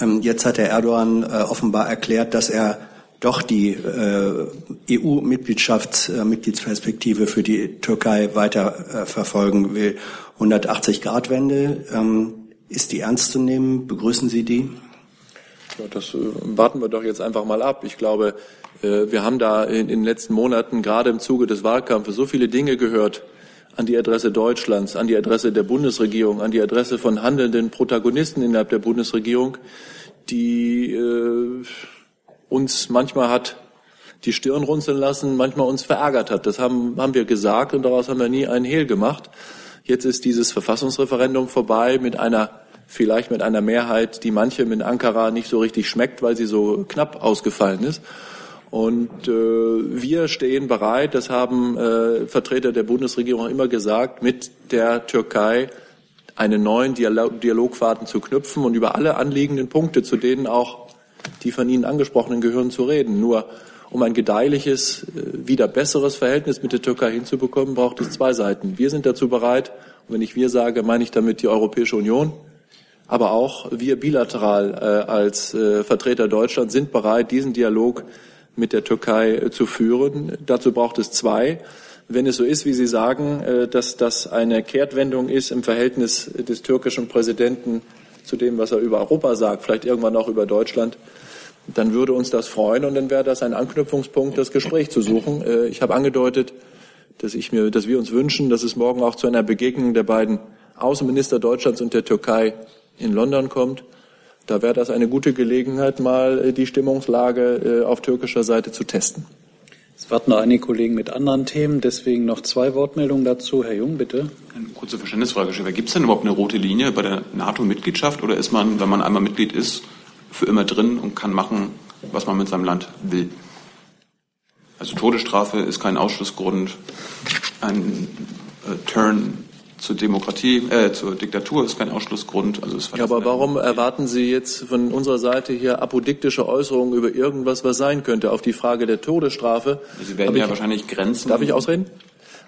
ähm, jetzt hat Herr Erdogan äh, offenbar erklärt, dass er doch die äh, EU-Mitgliedschaftsmitgliedsperspektive äh, für die Türkei weiter äh, verfolgen will. 180-Grad-Wende, ähm, ist die ernst zu nehmen? Begrüßen Sie die? Ja, das äh, warten wir doch jetzt einfach mal ab. Ich glaube, äh, wir haben da in, den letzten Monaten gerade im Zuge des Wahlkampfes so viele Dinge gehört, an die Adresse Deutschlands, an die Adresse der Bundesregierung, an die Adresse von handelnden Protagonisten innerhalb der Bundesregierung, die äh, uns manchmal hat die Stirn runzeln lassen, manchmal uns verärgert hat. Das haben, haben wir gesagt und daraus haben wir nie einen Hehl gemacht. Jetzt ist dieses Verfassungsreferendum vorbei mit einer, vielleicht mit einer Mehrheit, die manchem in Ankara nicht so richtig schmeckt, weil sie so knapp ausgefallen ist. Und äh, wir stehen bereit, das haben äh, Vertreter der Bundesregierung immer gesagt, mit der Türkei einen neuen Dialog Dialogfaden zu knüpfen und über alle anliegenden Punkte, zu denen auch die von Ihnen angesprochenen gehören, zu reden. Nur um ein gedeihliches, äh, wieder besseres Verhältnis mit der Türkei hinzubekommen, braucht es zwei Seiten. Wir sind dazu bereit, und wenn ich wir sage, meine ich damit die Europäische Union, aber auch wir bilateral äh, als äh, Vertreter Deutschlands sind bereit, diesen Dialog mit der Türkei äh, zu führen. Dazu braucht es zwei. Wenn es so ist, wie Sie sagen, äh, dass das eine Kehrtwendung ist im Verhältnis des türkischen Präsidenten zu dem, was er über Europa sagt, vielleicht irgendwann auch über Deutschland, dann würde uns das freuen und dann wäre das ein Anknüpfungspunkt, das Gespräch zu suchen. Äh, ich habe angedeutet, dass, ich mir, dass wir uns wünschen, dass es morgen auch zu einer Begegnung der beiden Außenminister Deutschlands und der Türkei in London kommt. Da wäre das eine gute Gelegenheit, mal äh, die Stimmungslage äh, auf türkischer Seite zu testen. Es warten noch einige Kollegen mit anderen Themen, deswegen noch zwei Wortmeldungen dazu. Herr Jung, bitte. Eine kurze Verständnisfrage, Schäfer. Gibt es denn überhaupt eine rote Linie bei der NATO-Mitgliedschaft oder ist man, wenn man einmal Mitglied ist, für immer drin und kann machen, was man mit seinem Land will? Also Todesstrafe ist kein Ausschlussgrund, ein äh, Turn zur Demokratie, äh, zur Diktatur ist kein Ausschlussgrund. Also es ja, aber warum erwarten Sie jetzt von unserer Seite hier apodiktische Äußerungen über irgendwas, was sein könnte? Auf die Frage der Todesstrafe. Sie werden ja ich, wahrscheinlich Grenzen. Darf ich ausreden?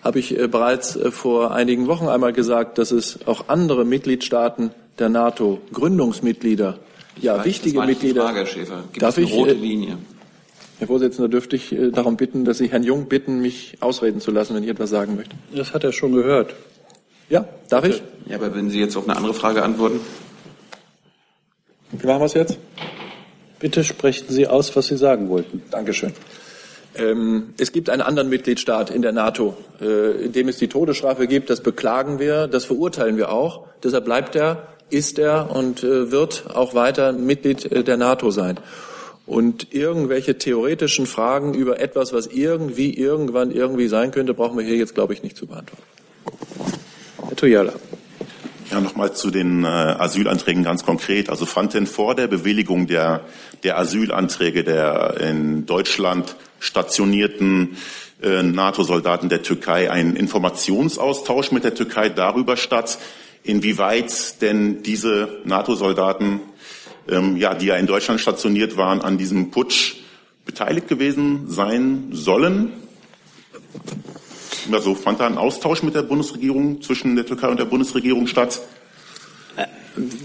Habe ich äh, bereits äh, vor einigen Wochen einmal gesagt, dass es auch andere Mitgliedstaaten der NATO, Gründungsmitglieder, ja, weiß, wichtige Mitglieder. Frage, Herr Schäfer. Gibt darf es eine rote Linie? Herr Vorsitzender, dürfte ich darum bitten, dass Sie Herrn Jung bitten, mich ausreden zu lassen, wenn ich etwas sagen möchte? Das hat er schon gehört. Ja, darf ich? Ja, aber wenn Sie jetzt auf eine andere Frage antworten. Wie machen wir es jetzt? Bitte sprechen Sie aus, was Sie sagen wollten. Dankeschön. Ähm, es gibt einen anderen Mitgliedstaat in der NATO, äh, in dem es die Todesstrafe gibt. Das beklagen wir, das verurteilen wir auch. Deshalb bleibt er, ist er und äh, wird auch weiter Mitglied äh, der NATO sein. Und irgendwelche theoretischen Fragen über etwas, was irgendwie, irgendwann, irgendwie sein könnte, brauchen wir hier jetzt, glaube ich, nicht zu beantworten. Herr Tuyala. Ja, nochmal zu den äh, Asylanträgen ganz konkret. Also fand denn vor der Bewilligung der, der Asylanträge der in Deutschland stationierten äh, NATO-Soldaten der Türkei ein Informationsaustausch mit der Türkei darüber statt, inwieweit denn diese NATO-Soldaten, ähm, ja, die ja in Deutschland stationiert waren, an diesem Putsch beteiligt gewesen sein sollen? Also fand da ein Austausch mit der Bundesregierung zwischen der Türkei und der Bundesregierung statt? Äh,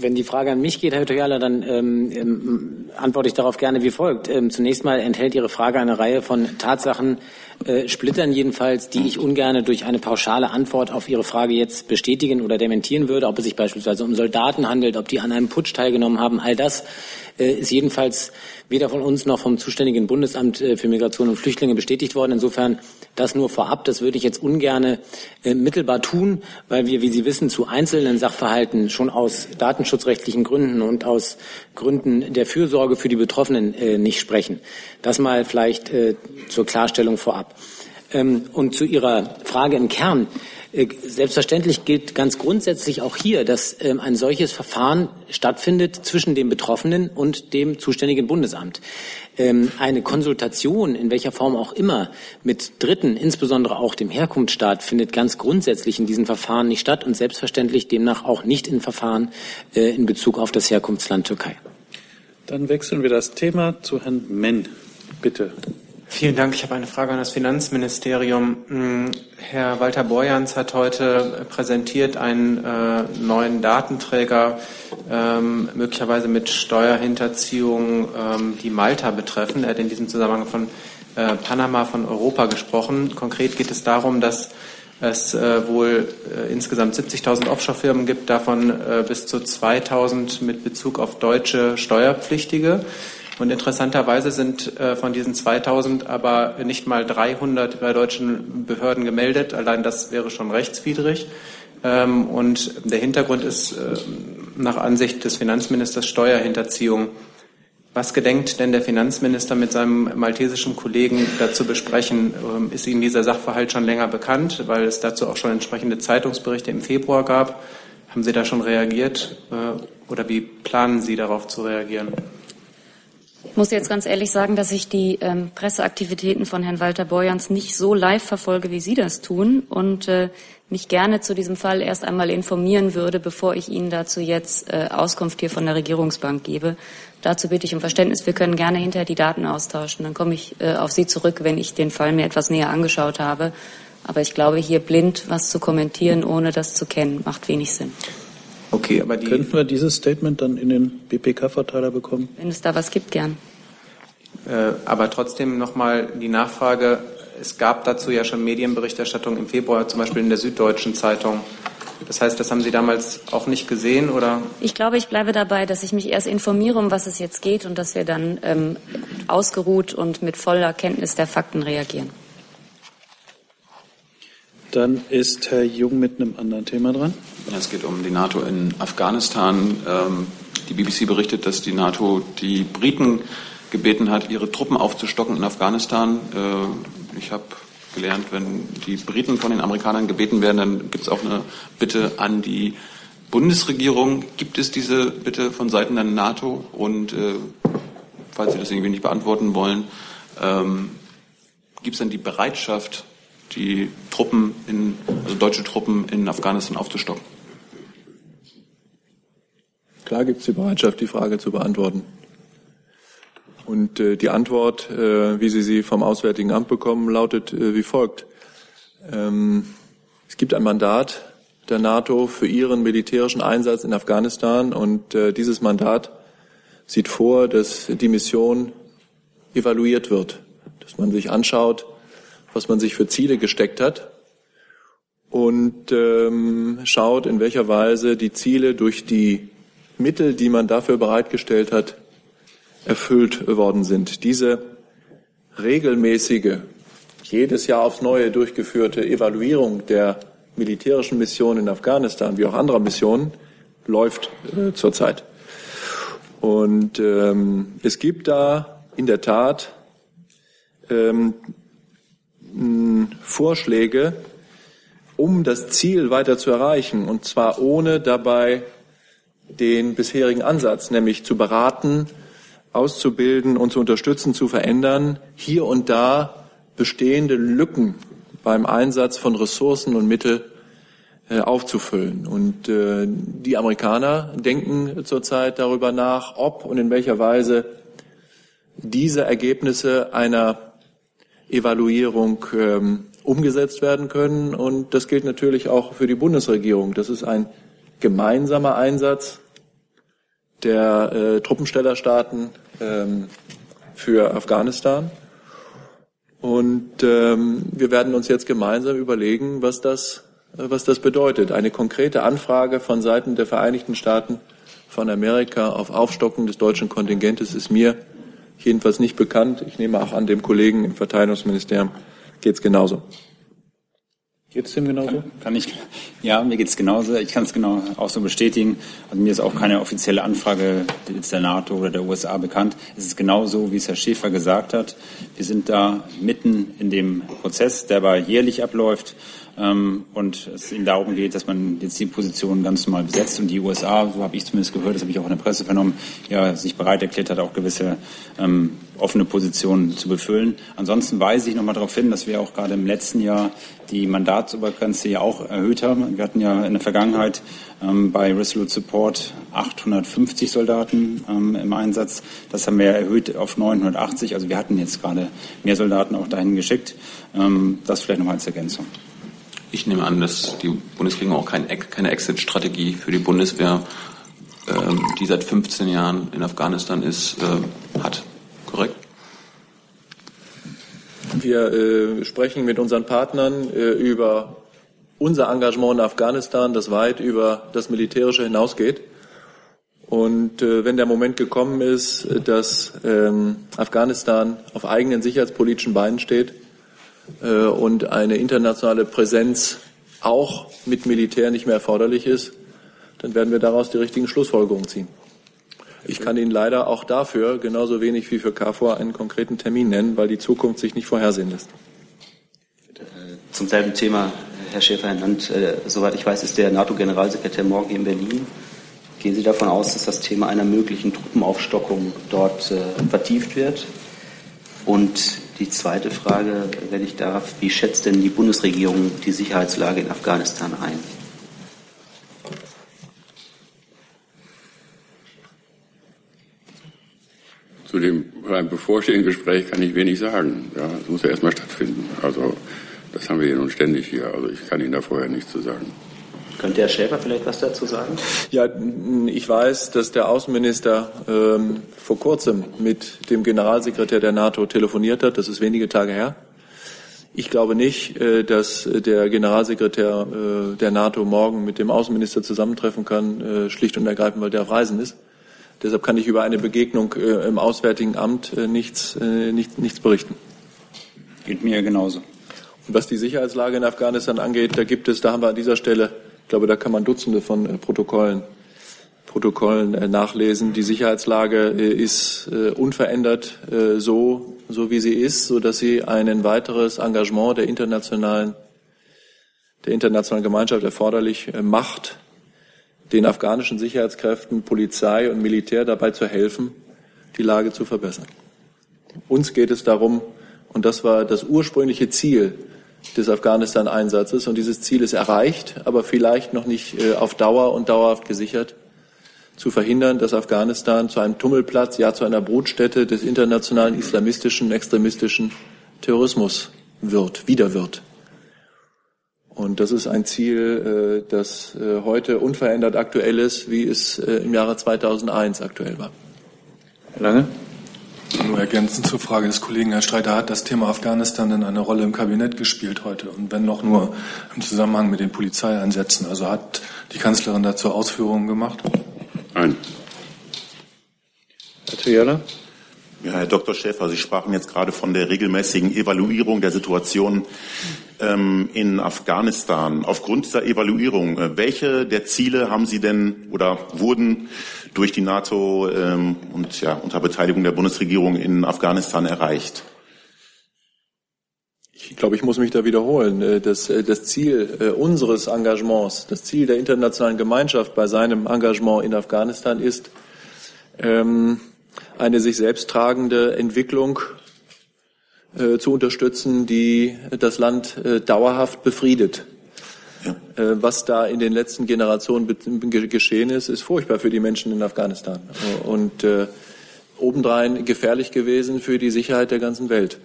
wenn die Frage an mich geht, Herr Toyala, dann ähm, ähm, antworte ich darauf gerne wie folgt. Ähm, zunächst mal enthält Ihre Frage eine Reihe von Tatsachen, äh, Splittern jedenfalls, die ich ungerne durch eine pauschale Antwort auf Ihre Frage jetzt bestätigen oder dementieren würde, ob es sich beispielsweise um Soldaten handelt, ob die an einem Putsch teilgenommen haben. All das äh, ist jedenfalls weder von uns noch vom zuständigen Bundesamt äh, für Migration und Flüchtlinge bestätigt worden. Insofern das nur vorab. Das würde ich jetzt ungerne äh, mittelbar tun, weil wir, wie Sie wissen, zu einzelnen Sachverhalten schon aus datenschutzrechtlichen Gründen und aus Gründen der Fürsorge für die Betroffenen äh, nicht sprechen. Das mal vielleicht zur Klarstellung vorab. Ähm, und zu Ihrer Frage im Kern. Äh, selbstverständlich gilt ganz grundsätzlich auch hier, dass ähm, ein solches Verfahren stattfindet zwischen dem Betroffenen und dem zuständigen Bundesamt. Ähm, eine Konsultation, in welcher Form auch immer, mit Dritten, insbesondere auch dem Herkunftsstaat, findet ganz grundsätzlich in diesen Verfahren nicht statt und selbstverständlich demnach auch nicht in Verfahren äh, in Bezug auf das Herkunftsland Türkei. Dann wechseln wir das Thema zu Herrn Menn. Bitte. Vielen Dank. Ich habe eine Frage an das Finanzministerium. Hm, Herr Walter Borjans hat heute präsentiert einen äh, neuen Datenträger, ähm, möglicherweise mit Steuerhinterziehung, ähm, die Malta betreffen. Er hat in diesem Zusammenhang von äh, Panama, von Europa gesprochen. Konkret geht es darum, dass es äh, wohl äh, insgesamt 70.000 Offshore-Firmen gibt, davon äh, bis zu 2.000 mit Bezug auf deutsche Steuerpflichtige. Und interessanterweise sind äh, von diesen 2000 aber nicht mal 300 bei deutschen Behörden gemeldet. Allein das wäre schon rechtswidrig. Ähm, und der Hintergrund ist äh, nach Ansicht des Finanzministers Steuerhinterziehung. Was gedenkt denn der Finanzminister mit seinem maltesischen Kollegen dazu besprechen? Ähm, ist Ihnen dieser Sachverhalt schon länger bekannt, weil es dazu auch schon entsprechende Zeitungsberichte im Februar gab? Haben Sie da schon reagiert äh, oder wie planen Sie darauf zu reagieren? Ich muss jetzt ganz ehrlich sagen, dass ich die ähm, Presseaktivitäten von Herrn Walter Borjans nicht so live verfolge, wie Sie das tun und äh, mich gerne zu diesem Fall erst einmal informieren würde, bevor ich Ihnen dazu jetzt äh, Auskunft hier von der Regierungsbank gebe. Dazu bitte ich um Verständnis. Wir können gerne hinterher die Daten austauschen. Dann komme ich äh, auf Sie zurück, wenn ich den Fall mir etwas näher angeschaut habe. Aber ich glaube, hier blind was zu kommentieren, ohne das zu kennen, macht wenig Sinn. Okay, aber die Könnten wir dieses Statement dann in den BPK-Verteiler bekommen? Wenn es da was gibt, gern. Äh, aber trotzdem nochmal die Nachfrage. Es gab dazu ja schon Medienberichterstattung im Februar, zum Beispiel in der Süddeutschen Zeitung, Das heißt, das haben Sie damals auch nicht gesehen, oder? Ich glaube, ich bleibe dabei, dass ich mich erst informiere, um was es jetzt geht und dass wir dann ähm, ausgeruht und mit voller Kenntnis der Fakten reagieren. Dann ist Herr Jung mit einem anderen Thema dran. Ja, es geht um die NATO in Afghanistan. Ähm, die BBC berichtet, dass die NATO die Briten gebeten hat, ihre Truppen aufzustocken in Afghanistan. Äh, ich habe gelernt, wenn die Briten von den Amerikanern gebeten werden, dann gibt es auch eine Bitte an die Bundesregierung. Gibt es diese Bitte von Seiten der NATO? Und äh, falls Sie das irgendwie nicht beantworten wollen, ähm, gibt es dann die Bereitschaft, die Truppen in, also deutsche Truppen in Afghanistan aufzustocken? Klar gibt es die Bereitschaft, die Frage zu beantworten. Und äh, die Antwort, äh, wie Sie sie vom Auswärtigen Amt bekommen, lautet äh, wie folgt. Ähm, es gibt ein Mandat der NATO für ihren militärischen Einsatz in Afghanistan und äh, dieses Mandat sieht vor, dass die Mission evaluiert wird, dass man sich anschaut, was man sich für Ziele gesteckt hat und ähm, schaut, in welcher Weise die Ziele durch die Mittel, die man dafür bereitgestellt hat, erfüllt worden sind. Diese regelmäßige, jedes Jahr aufs Neue durchgeführte Evaluierung der militärischen Mission in Afghanistan wie auch anderer Missionen läuft äh, zurzeit. Und ähm, es gibt da in der Tat ähm, Vorschläge, um das Ziel weiter zu erreichen, und zwar ohne dabei den bisherigen Ansatz, nämlich zu beraten, auszubilden und zu unterstützen, zu verändern, hier und da bestehende Lücken beim Einsatz von Ressourcen und Mitteln äh, aufzufüllen. Und äh, die Amerikaner denken zurzeit darüber nach, ob und in welcher Weise diese Ergebnisse einer Evaluierung ähm, umgesetzt werden können. Und das gilt natürlich auch für die Bundesregierung. Das ist ein gemeinsamer Einsatz der äh, Truppenstellerstaaten ähm, für Afghanistan. Und ähm, wir werden uns jetzt gemeinsam überlegen, was das, äh, was das bedeutet. Eine konkrete Anfrage von Seiten der Vereinigten Staaten von Amerika auf Aufstockung des deutschen Kontingentes ist mir jedenfalls nicht bekannt. Ich nehme auch an, dem Kollegen im Verteidigungsministerium geht es genauso. Geht es dem genauso? Kann, kann, ich, ja, mir geht es genauso. Ich kann es genau auch so bestätigen. Also mir ist auch keine offizielle Anfrage der NATO oder der USA bekannt. Es ist genauso, wie es Herr Schäfer gesagt hat. Wir sind da mitten in dem Prozess, der aber jährlich abläuft ähm, und es ihnen darum geht, dass man jetzt die Position ganz normal besetzt und die USA, so habe ich zumindest gehört, das habe ich auch in der Presse vernommen, ja sich bereit erklärt hat, auch gewisse ähm, offene Positionen zu befüllen. Ansonsten weise ich noch mal darauf hin, dass wir auch gerade im letzten Jahr die Mandatsobergrenze ja auch erhöht haben. Wir hatten ja in der Vergangenheit ähm, bei Resolute Support 850 Soldaten ähm, im Einsatz. Das haben wir erhöht auf 980. Also wir hatten jetzt gerade mehr Soldaten auch dahin geschickt. Ähm, das vielleicht noch mal als Ergänzung. Ich nehme an, dass die Bundesregierung auch kein, keine Exit-Strategie für die Bundeswehr, ähm, die seit 15 Jahren in Afghanistan ist, äh, hat. Korrekt? Wir äh, sprechen mit unseren Partnern äh, über unser Engagement in Afghanistan, das weit über das Militärische hinausgeht. Und äh, wenn der Moment gekommen ist, dass ähm, Afghanistan auf eigenen sicherheitspolitischen Beinen steht, äh, und eine internationale Präsenz auch mit Militär nicht mehr erforderlich ist, dann werden wir daraus die richtigen Schlussfolgerungen ziehen. Ich kann Ihnen leider auch dafür genauso wenig wie für KFOR einen konkreten Termin nennen, weil die Zukunft sich nicht vorhersehen lässt. Zum selben Thema, Herr Schäfer, Herr Land, äh, soweit ich weiß, ist der NATO-Generalsekretär morgen hier in Berlin. Gehen Sie davon aus, dass das Thema einer möglichen Truppenaufstockung dort äh, vertieft wird? Und die zweite Frage, wenn ich darf, wie schätzt denn die Bundesregierung die Sicherheitslage in Afghanistan ein? Zu dem bevorstehenden Gespräch kann ich wenig sagen. Ja, es muss ja erstmal stattfinden. Also das haben wir hier nun ständig hier. Also ich kann Ihnen da vorher nichts zu sagen. Könnte Herr Schäfer vielleicht was dazu sagen? Ja, ich weiß, dass der Außenminister ähm, vor kurzem mit dem Generalsekretär der NATO telefoniert hat. Das ist wenige Tage her. Ich glaube nicht, äh, dass der Generalsekretär äh, der NATO morgen mit dem Außenminister zusammentreffen kann, äh, schlicht und ergreifend, weil der auf Reisen ist. Deshalb kann ich über eine Begegnung im Auswärtigen Amt nichts, nichts, nichts berichten. Geht mir genauso. Und was die Sicherheitslage in Afghanistan angeht, da gibt es, da haben wir an dieser Stelle, ich glaube, da kann man Dutzende von Protokollen Protokollen äh, nachlesen. Die Sicherheitslage äh, ist äh, unverändert so, so wie sie ist, so dass sie ein weiteres Engagement der internationalen, der internationalen Gemeinschaft erforderlich macht, den afghanischen Sicherheitskräften, Polizei und Militär dabei zu helfen, die Lage zu verbessern. Uns geht es darum, und das war das ursprüngliche Ziel des Afghanistan-Einsatzes, und dieses Ziel ist erreicht, aber vielleicht noch nicht auf Dauer und dauerhaft gesichert, zu verhindern, dass Afghanistan zu einem Tummelplatz, ja zu einer Brutstätte des internationalen islamistischen, extremistischen Terrorismus wird, wieder wird. Und das ist ein Ziel, äh, das äh, heute unverändert aktuell ist, wie es äh, im Jahre 2001 aktuell war. Herr Lange? Nur ergänzend zur Frage des Kollegen Herr Streiter, hat das Thema Afghanistan denn eine Rolle im Kabinett gespielt heute? Und wenn noch nur im Zusammenhang mit den Polizeieinsätzen? Also hat die Kanzlerin dazu Ausführungen gemacht? Nein. Herr Triana? Ja, Herr Dr. Schäfer, Sie sprachen jetzt gerade von der regelmäßigen Evaluierung der Situation ähm, in Afghanistan. Aufgrund dieser Evaluierung, äh, welche der Ziele haben Sie denn oder wurden durch die NATO ähm, und ja, unter Beteiligung der Bundesregierung in Afghanistan erreicht? Ich glaube, ich muss mich da wiederholen. Äh, das, äh, das Ziel äh, unseres Engagements, das Ziel der internationalen Gemeinschaft bei seinem Engagement in Afghanistan ist, ähm, eine sich selbst tragende Entwicklung zu unterstützen, die das Land dauerhaft befriedet. Ja. Was da in den letzten Generationen geschehen ist, ist furchtbar für die Menschen in Afghanistan und obendrein gefährlich gewesen für die Sicherheit der ganzen Welt.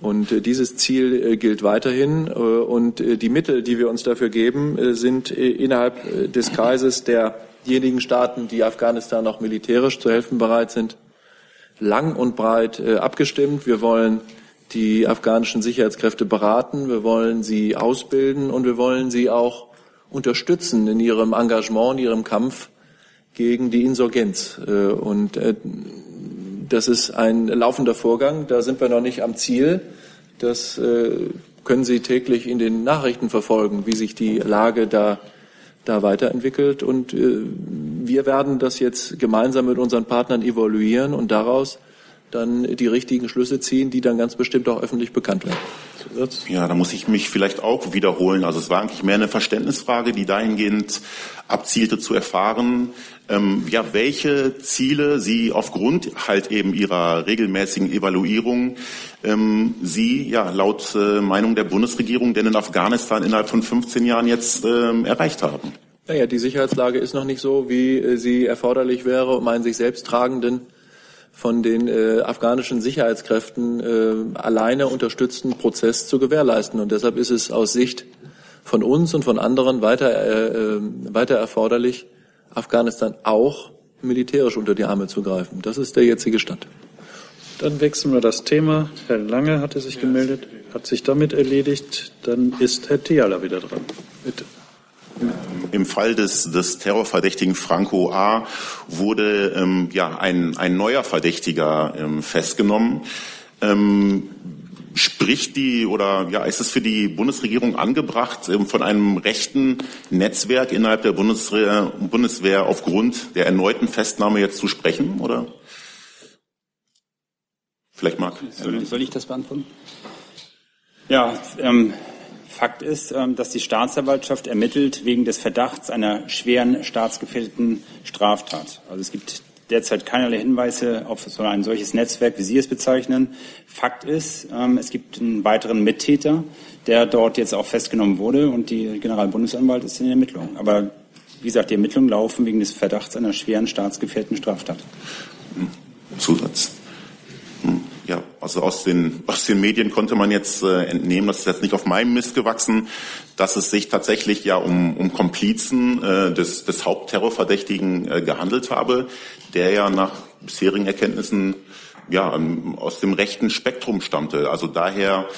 Und äh, dieses Ziel äh, gilt weiterhin. Äh, und die Mittel, die wir uns dafür geben, sind innerhalb des Kreises derjenigen Staaten, die Afghanistan auch militärisch zu helfen bereit sind, lang und breit abgestimmt. Wir wollen die afghanischen Sicherheitskräfte beraten, wir wollen sie ausbilden und wir wollen sie auch unterstützen in ihrem Engagement, in ihrem Kampf gegen die Insurgenz. Und das ist ein laufender Vorgang. Da sind wir noch nicht am Ziel. Das äh, können Sie täglich in den Nachrichten verfolgen, wie sich die Lage da, da weiterentwickelt. Und äh, wir werden das jetzt gemeinsam mit unseren Partnern evaluieren und daraus dann die richtigen Schlüsse ziehen, die dann ganz bestimmt auch öffentlich bekannt werden. Ja, da muss ich mich vielleicht auch wiederholen. Also es war eigentlich mehr eine Verständnisfrage, die dahingehend abzielte zu erfahren, ähm, ja, welche Ziele Sie aufgrund halt eben Ihrer regelmäßigen Evaluierung ähm, Sie ja laut äh, Meinung der Bundesregierung denn in Afghanistan innerhalb von 15 Jahren jetzt ähm, erreicht haben. Naja, die Sicherheitslage ist noch nicht so, wie äh, sie erforderlich wäre, um einen sich selbst tragenden von den äh, afghanischen Sicherheitskräften äh, alleine unterstützten Prozess zu gewährleisten. Und deshalb ist es aus Sicht von uns und von anderen weiter, äh, äh weiter erforderlich, Afghanistan auch militärisch unter die Arme zu greifen. Das ist der jetzige Stand. Dann wechseln wir das Thema. Herr Lange hatte sich gemeldet, hat sich damit erledigt. Dann ist Herr Theala wieder dran. Bitte. Im Fall des, des Terrorverdächtigen Franco A. wurde ähm, ja, ein, ein neuer Verdächtiger ähm, festgenommen. Ähm, spricht die oder ja, ist es für die Bundesregierung angebracht, ähm, von einem rechten Netzwerk innerhalb der Bundeswehr, Bundeswehr aufgrund der erneuten Festnahme jetzt zu sprechen? Oder? Vielleicht mag. Soll, soll ich das beantworten? Ja, ähm, Fakt ist, ähm, dass die Staatsanwaltschaft ermittelt wegen des Verdachts einer schweren staatsgefährdeten Straftat. Also es gibt derzeit keinerlei Hinweise auf so ein solches Netzwerk, wie Sie es bezeichnen. Fakt ist, ähm, es gibt einen weiteren Mittäter, der dort jetzt auch festgenommen wurde und die Generalbundesanwalt ist in der Ermittlung. Aber wie gesagt, die Ermittlungen laufen wegen des Verdachts einer schweren staatsgefährdeten Straftat. Zusatz. Ja, also aus den, aus den Medien konnte man jetzt äh, entnehmen, das ist jetzt nicht auf meinem Mist gewachsen, dass es sich tatsächlich ja um, um Komplizen äh, des, des Hauptterrorverdächtigen äh, gehandelt habe, der ja nach bisherigen Erkenntnissen ja aus dem rechten Spektrum stammte. Also daher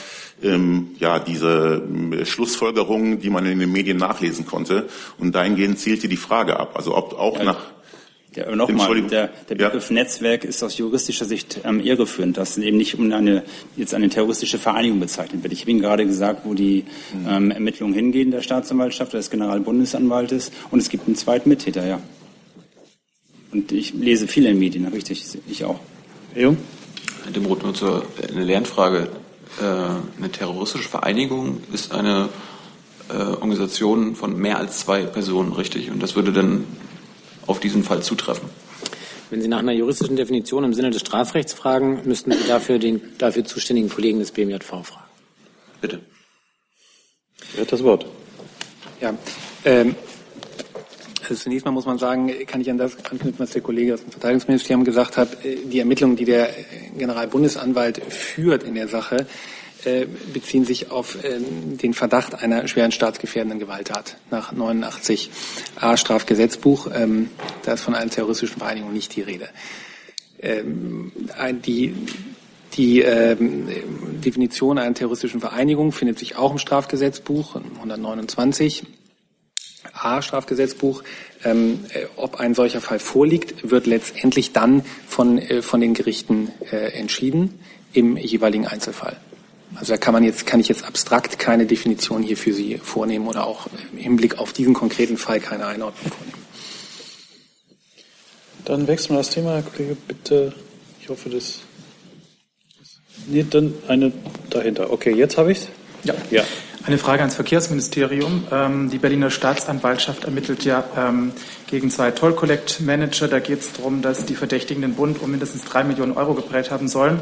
ähm, ja diese äh, Schlussfolgerungen, die man in den Medien nachlesen konnte. Und dahingehend zielte die Frage ab. Also ob auch ja. nach ja, aber nochmal, der, der Begriff ja. Netzwerk ist aus juristischer Sicht ähm, irreführend, dass eben nicht um eine, jetzt eine terroristische Vereinigung bezeichnet wird. Ich habe Ihnen gerade gesagt, wo die mhm. ähm, Ermittlungen hingehen der Staatsanwaltschaft, des Generalbundesanwaltes und es gibt einen zweiten Mittäter, ja. Und ich lese viele in Medien, richtig, ich auch. Herr Jung? Herr Demroth, nur zur eine Lernfrage. Äh, eine terroristische Vereinigung ist eine äh, Organisation von mehr als zwei Personen, richtig? Und das würde dann auf diesen Fall zutreffen. Wenn Sie nach einer juristischen Definition im Sinne des Strafrechts fragen, müssten Sie dafür den dafür zuständigen Kollegen des BMJV fragen. Bitte. Wer hat das Wort? Ja, ähm, also zunächst mal muss man sagen, kann ich an das anknüpfen, was der Kollege aus dem Verteidigungsministerium gesagt hat. Die Ermittlungen, die der Generalbundesanwalt führt in der Sache, äh, beziehen sich auf ähm, den Verdacht einer schweren staatsgefährdenden Gewalttat nach 89a Strafgesetzbuch. Ähm, da ist von einer terroristischen Vereinigung nicht die Rede. Ähm, die die Definition einer terroristischen Vereinigung findet sich auch im Strafgesetzbuch 129 A Strafgesetzbuch. Ähm, äh, ob ein solcher Fall vorliegt, wird letztendlich dann von, äh, von den Gerichten äh, entschieden im jeweiligen Einzelfall. Also da kann man jetzt, kann ich jetzt abstrakt keine Definition hier für Sie vornehmen oder auch im Hinblick auf diesen konkreten Fall keine Einordnung vornehmen. Dann wechseln wir das Thema, Herr Kollege, bitte. Ich hoffe, das. Nee, dann eine dahinter. Okay, jetzt habe ich es. Ja. ja. Eine Frage ans Verkehrsministerium. Ähm, die Berliner Staatsanwaltschaft ermittelt ja ähm, gegen zwei Toll-Collect-Manager. Da geht es darum, dass die Verdächtigen den Bund um mindestens drei Millionen Euro geprellt haben sollen.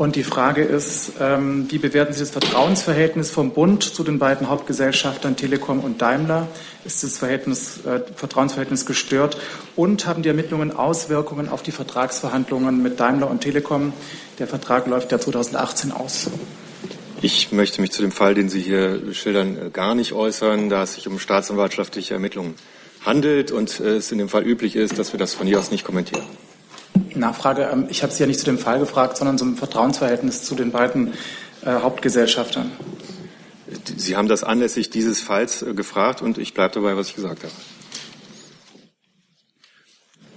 Und die Frage ist, ähm, wie bewerten Sie das Vertrauensverhältnis vom Bund zu den beiden Hauptgesellschaftern Telekom und Daimler? Ist das Verhältnis, äh, Vertrauensverhältnis gestört? Und haben die Ermittlungen Auswirkungen auf die Vertragsverhandlungen mit Daimler und Telekom? Der Vertrag läuft ja 2018 aus. Ich möchte mich zu dem Fall, den Sie hier schildern, äh, gar nicht äußern, da es sich um staatsanwaltschaftliche Ermittlungen handelt und äh, es in dem Fall üblich ist, dass wir das von hier aus nicht kommentieren. Nachfrage. Ähm, ich habe Sie ja nicht zu dem Fall gefragt, sondern zum Vertrauensverhältnis zu den beiden äh, Hauptgesellschaftern. Sie haben das anlässlich dieses Falls äh, gefragt und ich bleibe dabei, was ich gesagt habe.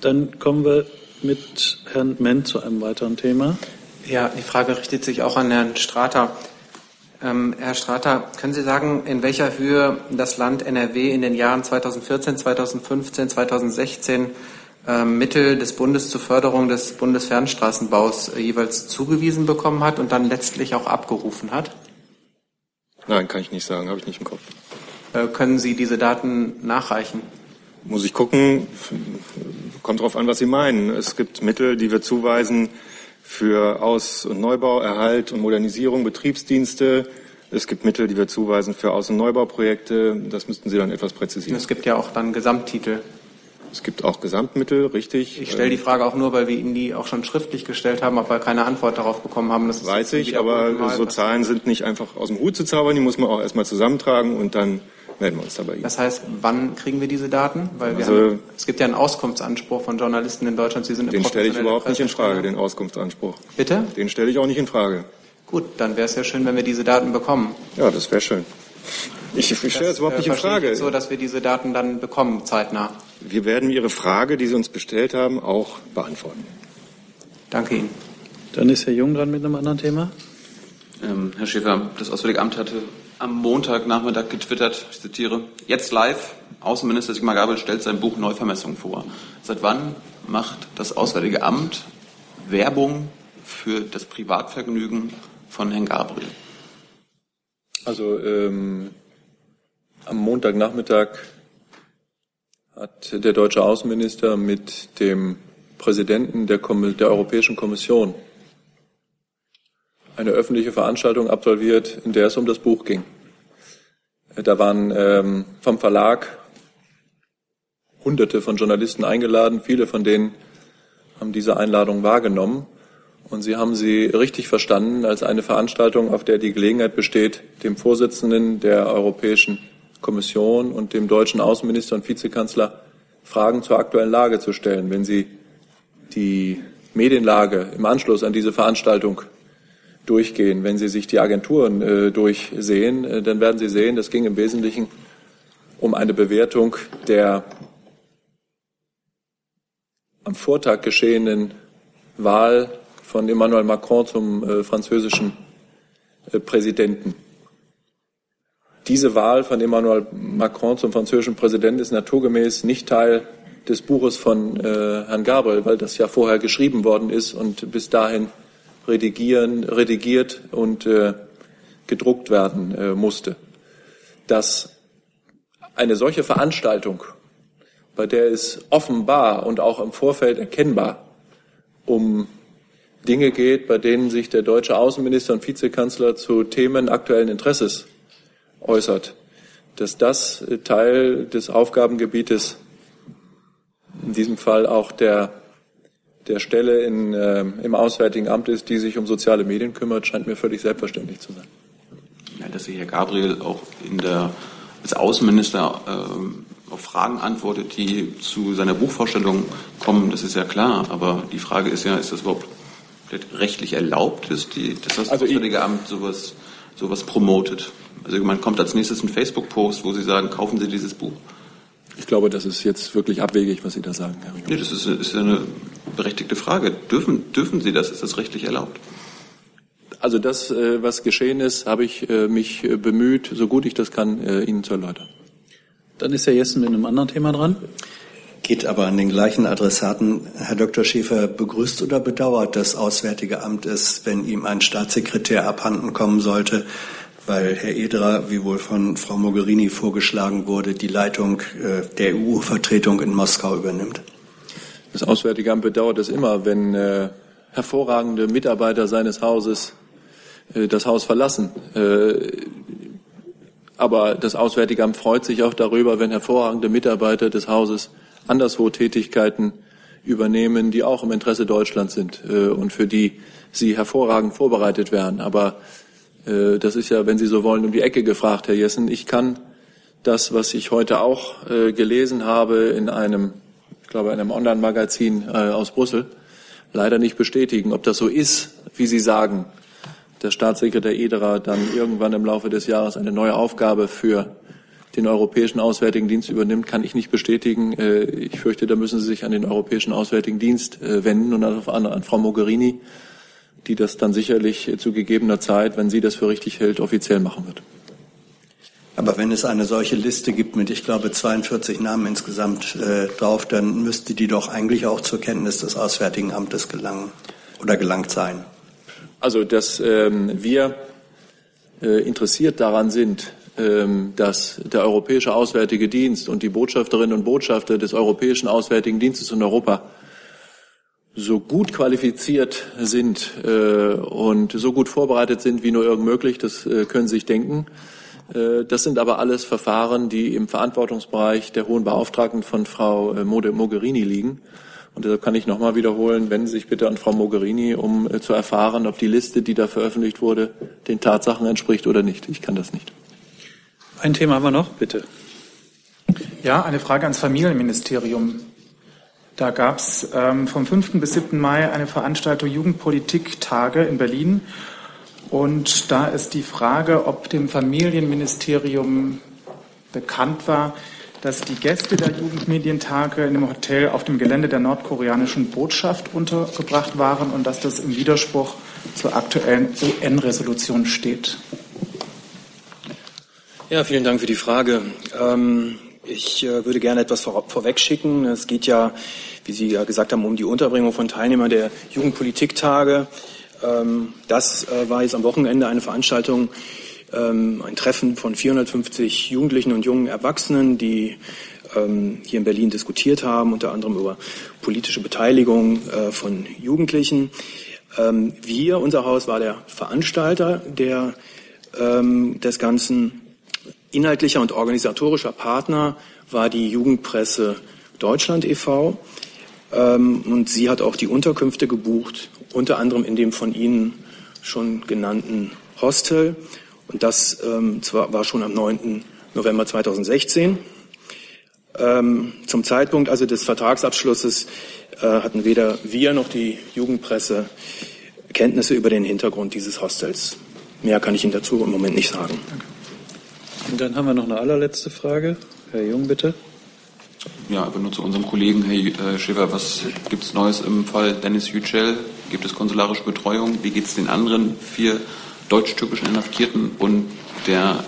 Dann kommen wir mit Herrn Ment zu einem weiteren Thema. Ja, die Frage richtet sich auch an Herrn Strater. Ähm, Herr Strater, können Sie sagen, in welcher Höhe das Land NRW in den Jahren 2014, 2015, 2016 ähm, Mittel des Bundes zur Förderung des Bundesfernstraßenbaus äh, jeweils zugewiesen bekommen hat und dann letztlich auch abgerufen hat? Nein, kann ich nicht sagen, habe ich nicht im Kopf. Äh, können Sie diese Daten nachreichen? Muss ich gucken. Kommt darauf an, was Sie meinen. Es gibt Mittel, die wir zuweisen für Aus- und Neubau, Erhalt und Modernisierung, Betriebsdienste. Es gibt Mittel, die wir zuweisen für Aus- und Neubauprojekte. Das müssten Sie dann etwas präzisieren. Es gibt ja auch dann Gesamttitel. Es gibt auch Gesamtmittel, richtig. Ich stelle die Frage auch nur, weil wir Ihnen die auch schon schriftlich gestellt haben, aber keine Antwort darauf bekommen haben. Das Weiß ich, aber so Zahlen sind nicht einfach aus dem Hut zu zaubern. Die muss man auch erstmal zusammentragen und dann melden wir uns dabei. Das heißt, wann kriegen wir diese Daten? Weil also, haben, es gibt ja einen Auskunftsanspruch von Journalisten in Deutschland. Sie sind den stelle ich überhaupt nicht in Frage, den Auskunftsanspruch. Bitte? Den stelle ich auch nicht in Frage. Gut, dann wäre es ja schön, wenn wir diese Daten bekommen. Ja, das wäre schön. Ich, ich stelle das überhaupt nicht in Frage. Ich so, dass wir diese Daten dann bekommen, zeitnah. Wir werden Ihre Frage, die Sie uns gestellt haben, auch beantworten. Danke Ihnen. Dann ist Herr Jung dran mit einem anderen Thema. Ähm, Herr Schäfer, das Auswärtige Amt hatte am Montagnachmittag getwittert, ich zitiere, jetzt live, Außenminister Sigmar Gabel stellt sein Buch Neuvermessung vor. Seit wann macht das Auswärtige Amt Werbung für das Privatvergnügen von Herrn Gabriel? Also ähm, am Montagnachmittag hat der deutsche Außenminister mit dem Präsidenten der, der, Europäischen Kommission eine öffentliche Veranstaltung absolviert, in der es um das Buch ging. Da waren ähm, vom Verlag Hunderte von Journalisten eingeladen. Viele von denen haben diese Einladung wahrgenommen. Und Sie haben sie richtig verstanden als eine Veranstaltung, auf der die Gelegenheit besteht, dem Vorsitzenden der Europäischen Kommission und dem deutschen Außenminister und Vizekanzler Fragen zur aktuellen Lage zu stellen. Wenn Sie die Medienlage im Anschluss an diese Veranstaltung durchgehen. Wenn Sie sich die Agenturen äh, durchsehen, äh, dann werden Sie sehen, das ging im Wesentlichen um eine Bewertung der am Vortag geschehenen Wahl von Emmanuel Macron zum äh, französischen äh, Präsidenten. Diese Wahl von Emmanuel Macron zum französischen Präsidenten ist naturgemäß nicht Teil des Buches von äh, Herrn Gabriel, weil das ja vorher geschrieben worden ist und bis dahin redigieren, redigiert und äh, gedruckt werden äh, musste. Dass eine solche Veranstaltung, bei der es offenbar und auch im Vorfeld erkennbar um Dinge geht, bei denen sich der deutsche Außenminister und Vizekanzler zu Themen aktuellen Interesses äußert, dass das Teil des Aufgabengebietes, in diesem Fall auch der, der Stelle in, äh, im Auswärtigen Amt ist, die sich um soziale Medien kümmert, scheint mir völlig selbstverständlich zu sein. Ja, dass sich Herr Gabriel auch in der, als Außenminister äh, auf Fragen antwortet, die zu seiner Buchvorstellung kommen, das ist ja klar. Aber die Frage ist ja, ist das überhaupt rechtlich erlaubt, dass, die, dass das also Auswärtige Amt sowas, sowas promotet? Also man kommt als nächstes ein Facebook-Post, wo Sie sagen, kaufen Sie dieses Buch. Ich glaube, das ist jetzt wirklich abwegig, was Sie da sagen, Herr Nee, das ist, ist eine berechtigte Frage. Dürfen, dürfen Sie das? Ist das rechtlich erlaubt? Also das, äh, was geschehen ist, habe ich äh, mich äh, bemüht, so gut ich das kann, Ihnen zu erläutern. Dann ist Herr Jessen mit einem anderen Thema dran. Geht aber an den gleichen Adressaten. Herr Dr. Schäfer, begrüßt oder bedauert das Auswärtige Amt es, wenn ihm ein Staatssekretär abhanden kommen sollte, weil Herr Ederer, wie wohl von Frau Mogherini vorgeschlagen wurde, die Leitung äh, der EU-Vertretung in Moskau übernimmt? Das Auswärtige Amt bedauert es immer, wenn äh, hervorragende Mitarbeiter seines Hauses äh, das Haus verlassen. Äh, aber das Auswärtige Amt freut sich auch darüber, wenn hervorragende Mitarbeiter des Hauses anderswo Tätigkeiten übernehmen, die auch im Interesse Deutschlands sind äh, und für die sie hervorragend vorbereitet werden. Aber das ist ja, wenn Sie so wollen, um die Ecke gefragt, Herr Jessen. Ich kann das, was ich heute auch äh, gelesen habe in einem, ich glaube, einem Online-Magazin äh, aus Brüssel, leider nicht bestätigen. Ob das so ist, wie Sie sagen, der Staatssekretär Ederer dann irgendwann im Laufe des Jahres eine neue Aufgabe für den Europäischen Auswärtigen Dienst übernimmt, kann ich nicht bestätigen. Ich fürchte, da müssen Sie sich an den Europäischen Auswärtigen Dienst wenden und an Frau Mogherini die das dann sicherlich zu gegebener Zeit, wenn sie das für richtig hält, offiziell machen wird. Aber wenn es eine solche Liste gibt mit, ich glaube, 42 Namen insgesamt äh, drauf, dann müsste die doch eigentlich auch zur Kenntnis des Auswärtigen Amtes gelangen oder gelangt sein. Also, dass ähm, wir äh, interessiert daran sind, ähm, dass der Europäische Auswärtige Dienst und die Botschafterinnen und Botschafter des Europäischen Auswärtigen Dienstes in Europa so gut qualifiziert sind äh, und so gut vorbereitet sind wie nur irgend möglich, das äh, können Sie sich denken. Äh, das sind aber alles Verfahren, die im Verantwortungsbereich der hohen Beauftragten von Frau äh, Mogherini liegen. Und deshalb kann ich nochmal wiederholen, wenden Sie sich bitte an Frau Mogherini, um äh, zu erfahren, ob die Liste, die da veröffentlicht wurde, den Tatsachen entspricht oder nicht. Ich kann das nicht. Ein Thema haben wir noch, bitte. Ja, eine Frage ans Familienministerium. Da gab es ähm, vom 5. bis 7. Mai eine Veranstaltung Jugendpolitik-Tage in Berlin. Und da ist die Frage, ob dem Familienministerium bekannt war, dass die Gäste der Jugendmedientage in einem Hotel auf dem Gelände der nordkoreanischen Botschaft untergebracht waren und dass das im Widerspruch zur aktuellen UN-Resolution steht. Ja, vielen Dank für die Frage. Ähm, ich äh, würde gerne etwas vor, vorwegschicken. Es geht ja, wie Sie ja gesagt haben, um die Unterbringung von Teilnehmern der Jugendpolitiktage. Ähm, das äh, war jetzt am Wochenende eine Veranstaltung, ähm, ein Treffen von 450 Jugendlichen und jungen Erwachsenen, die ähm, hier in Berlin diskutiert haben, unter anderem über politische Beteiligung äh, von Jugendlichen. Ähm, wir, unser Haus, war der Veranstalter der, des Ganzen. Inhaltlicher und organisatorischer Partner war die Jugendpresse Deutschland e.V. Ähm, und sie hat auch die Unterkünfte gebucht, unter anderem in dem von Ihnen schon genannten Hostel. Und das ähm, war schon am 9. November 2016. Ähm, zum Zeitpunkt also des Vertragsabschlusses äh, hatten weder wir noch die Jugendpresse Kenntnisse über den Hintergrund dieses Hostels. Mehr kann ich Ihnen dazu im Moment nicht sagen. Und dann haben wir noch eine allerletzte Frage. Herr Jung, bitte. Ja, aber nur zu unserem Kollegen, Herr äh, Schäfer, was gibt es Neues im Fall Dennis Yücel? Gibt es konsularische Betreuung? Wie geht es den anderen vier deutsch-türkischen Inhaftierten? Und der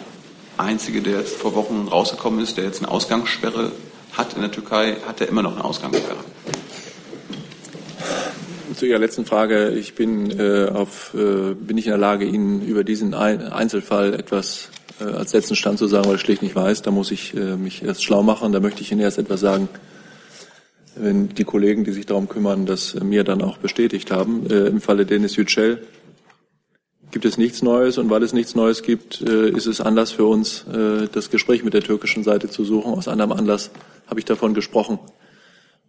Einzige, der jetzt vor Wochen rausgekommen ist, der jetzt eine Ausgangssperre hat in der Türkei, hat er immer noch eine Ausgangssperre? Zu Ihrer letzten Frage. Ich bin, äh, auf, äh, bin nicht in der Lage, Ihnen über diesen Einzelfall etwas äh, als letzten Stand zu sagen, weil ich schlicht nicht weiß. Da muss ich äh, mich erst schlau machen. Da möchte ich Ihnen erst etwas sagen, wenn die Kollegen, die sich darum kümmern, das mir dann auch bestätigt haben. Äh, Im Falle Denis Yücel gibt es nichts Neues und weil es nichts Neues gibt, äh, ist es Anlass für uns, äh, das Gespräch mit der türkischen Seite zu suchen. Aus anderem Anlass habe ich davon gesprochen,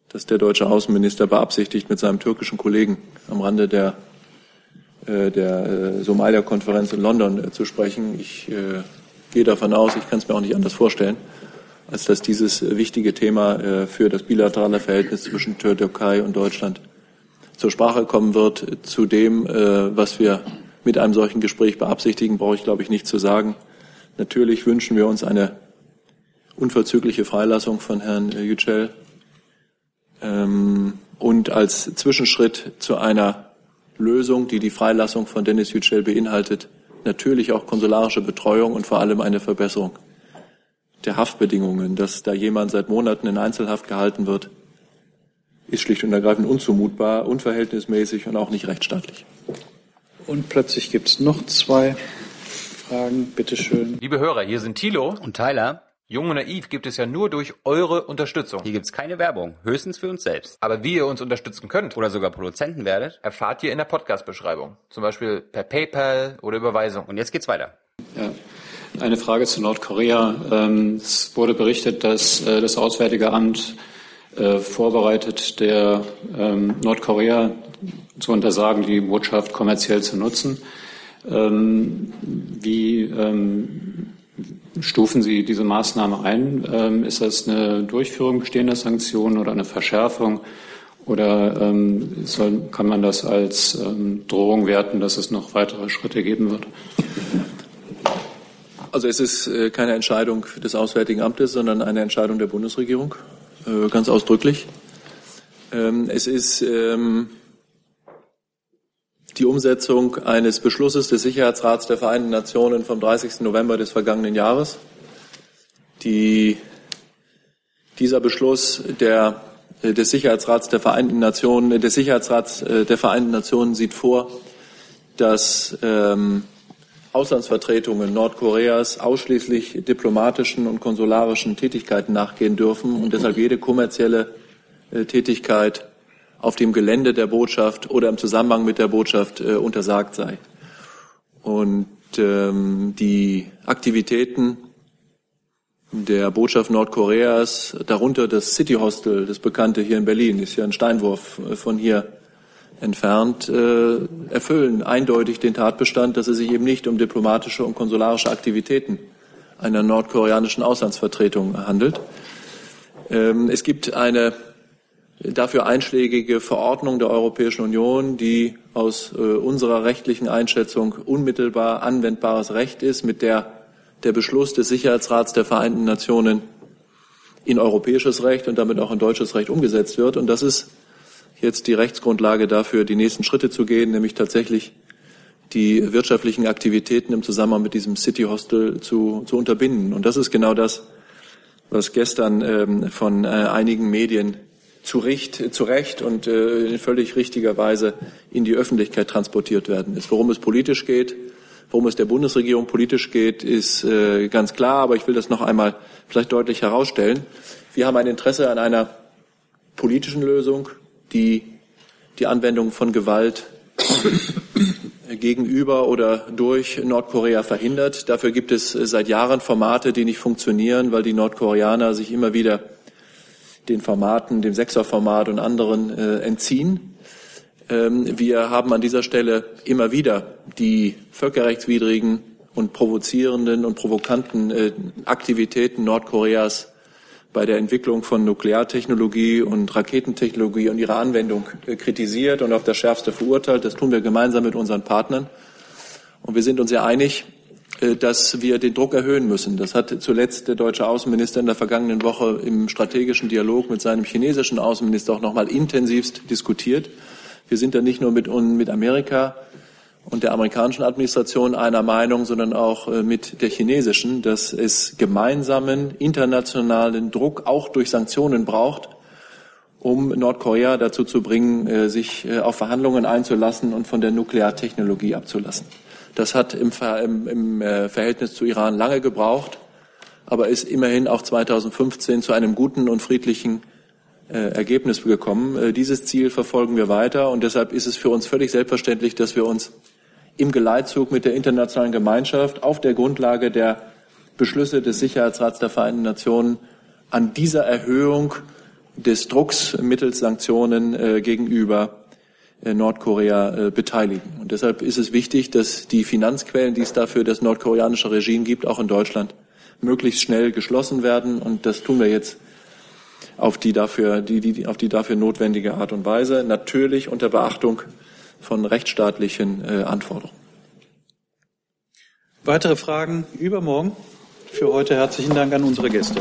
dass der deutsche Außenminister beabsichtigt, mit seinem türkischen Kollegen am Rande der, äh, der Somalia-Konferenz in London zu sprechen. Ich gehe davon aus, ich kann es mir auch nicht anders vorstellen, als dass dieses wichtige Thema für das bilaterale Verhältnis zwischen Türkei und Deutschland zur Sprache kommen wird. Zu dem, was wir mit einem solchen Gespräch beabsichtigen, brauche ich, glaube ich, nicht zu sagen. Natürlich wünschen wir uns eine unverzügliche Freilassung von Herrn Yücel ähm, und als Zwischenschritt zu einer Lösung, die die Freilassung von Dennis Yücel beinhaltet, natürlich auch konsularische Betreuung und vor allem eine Verbesserung der Haftbedingungen. Dass da jemand seit Monaten in Einzelhaft gehalten wird, ist schlicht und ergreifend unzumutbar, unverhältnismäßig und auch nicht rechtsstaatlich. Und plötzlich gibt es noch zwei Fragen. Bitte schön. Liebe Hörer, hier sind Thilo und Tyler. Jung und Naiv gibt es ja nur durch eure Unterstützung. Hier gibt es keine Werbung, höchstens für uns selbst. Aber wie ihr uns unterstützen könnt oder sogar Produzenten werdet, erfahrt ihr in der Podcast-Beschreibung. Zum Beispiel per PayPal oder Überweisung. Und jetzt geht's weiter. Ja. Eine Frage zu Nordkorea. Ähm, es wurde berichtet, dass äh, das Auswärtige Amt äh, vorbereitet, der ähm, Nordkorea zu untersagen, die Botschaft kommerziell zu nutzen. Ähm, wie stufen Sie diese Maßnahme ein? Ähm, ist das eine Durchführung bestehender Sanktionen oder eine Verschärfung? Oder ähm, soll, kann man das als ähm, Drohung werten, dass es noch weitere Schritte geben wird? Also es ist äh, keine Entscheidung des Auswärtigen Amtes, sondern eine Entscheidung der Bundesregierung, äh, ganz ausdrücklich. Ähm, es ist ähm, die Umsetzung eines Beschlusses des Sicherheitsrats der Vereinten Nationen vom 30. November des vergangenen Jahres. Die, dieser Beschluss der, äh, des Sicherheitsrats der Vereinten Nationen, äh, des Sicherheitsrats äh, der Vereinten Nationen sieht vor, dass ähm, Auslandsvertretungen Nordkoreas ausschließlich diplomatischen und konsularischen Tätigkeiten nachgehen dürfen und deshalb jede kommerzielle äh, Tätigkeit auf dem Gelände der Botschaft oder im Zusammenhang mit der Botschaft äh, untersagt sei. Und ähm, die Aktivitäten der Botschaft Nordkoreas, darunter das City Hostel, das bekannte hier in Berlin, ist ja ein Steinwurf äh, von hier entfernt, äh, erfüllen eindeutig den Tatbestand, dass es sich eben nicht um diplomatische und konsularische Aktivitäten einer nordkoreanischen Auslandsvertretung handelt. Ähm, es gibt eine dafür einschlägige Verordnung der Europäischen Union, die aus äh, unserer rechtlichen Einschätzung unmittelbar anwendbares Recht ist, mit der der Beschluss des Sicherheitsrats der Vereinten Nationen in europäisches Recht und damit auch in deutsches Recht umgesetzt wird. Und das ist jetzt die Rechtsgrundlage dafür, die nächsten Schritte zu gehen, nämlich tatsächlich die wirtschaftlichen Aktivitäten im Zusammenhang mit diesem City Hostel zu, zu unterbinden. Und das ist genau das, was gestern ähm, von äh, einigen Medien zu, Recht, zu Recht und äh, in völlig richtiger Weise in die Öffentlichkeit transportiert werden ist. Worum es politisch geht, worum es der Bundesregierung politisch geht, ist äh, ganz klar, aber ich will das noch einmal vielleicht deutlich herausstellen. Wir haben ein Interesse an einer politischen Lösung, die die Anwendung von Gewalt [coughs] gegenüber oder durch Nordkorea verhindert. Dafür gibt es seit Jahren Formate, die nicht funktionieren, weil die Nordkoreaner sich immer wieder den Formaten, dem Sechserformat und anderen äh, entziehen. Ähm, wir haben an dieser Stelle immer wieder die völkerrechtswidrigen und provozierenden und provokanten äh, Aktivitäten Nordkoreas bei der Entwicklung von Nukleartechnologie und Raketentechnologie und ihrer Anwendung äh, kritisiert und auf das Schärfste verurteilt. Das tun wir gemeinsam mit unseren Partnern. Und wir sind uns ja einig, dass wir den Druck erhöhen müssen. Das hat zuletzt der deutsche Außenminister in der vergangenen Woche im strategischen Dialog mit seinem chinesischen Außenminister auch noch mal intensivst diskutiert. Wir sind da nicht nur mit, mit Amerika und der amerikanischen Administration einer Meinung, sondern auch äh, mit der chinesischen, dass es gemeinsamen internationalen Druck auch durch Sanktionen braucht, um Nordkorea dazu zu bringen, äh, sich äh, auf Verhandlungen einzulassen und von der Nukleartechnologie abzulassen. Das hat im, im, im Verhältnis zu Iran lange gebraucht, aber ist immerhin auch 2015 zu einem guten und friedlichen Ergebnis gekommen. Dieses Ziel verfolgen wir weiter und deshalb ist es für uns völlig selbstverständlich, dass wir uns im Geleitzug mit der internationalen Gemeinschaft auf der Grundlage der Beschlüsse des Sicherheitsrats der Vereinten Nationen an dieser Erhöhung des Drucks mittels Sanktionen äh, gegenüber äh, Nordkorea äh, beteiligen. Und deshalb ist es wichtig, dass die Finanzquellen, die es dafür das nordkoreanische Regime gibt, auch in Deutschland möglichst schnell geschlossen werden. Und das tun wir jetzt auf die dafür, die, die, auf die dafür notwendige Art und Weise. Natürlich unter Beachtung von rechtsstaatlichen äh, Anforderungen. Weitere Fragen übermorgen. Für heute herzlichen Dank an unsere Gäste.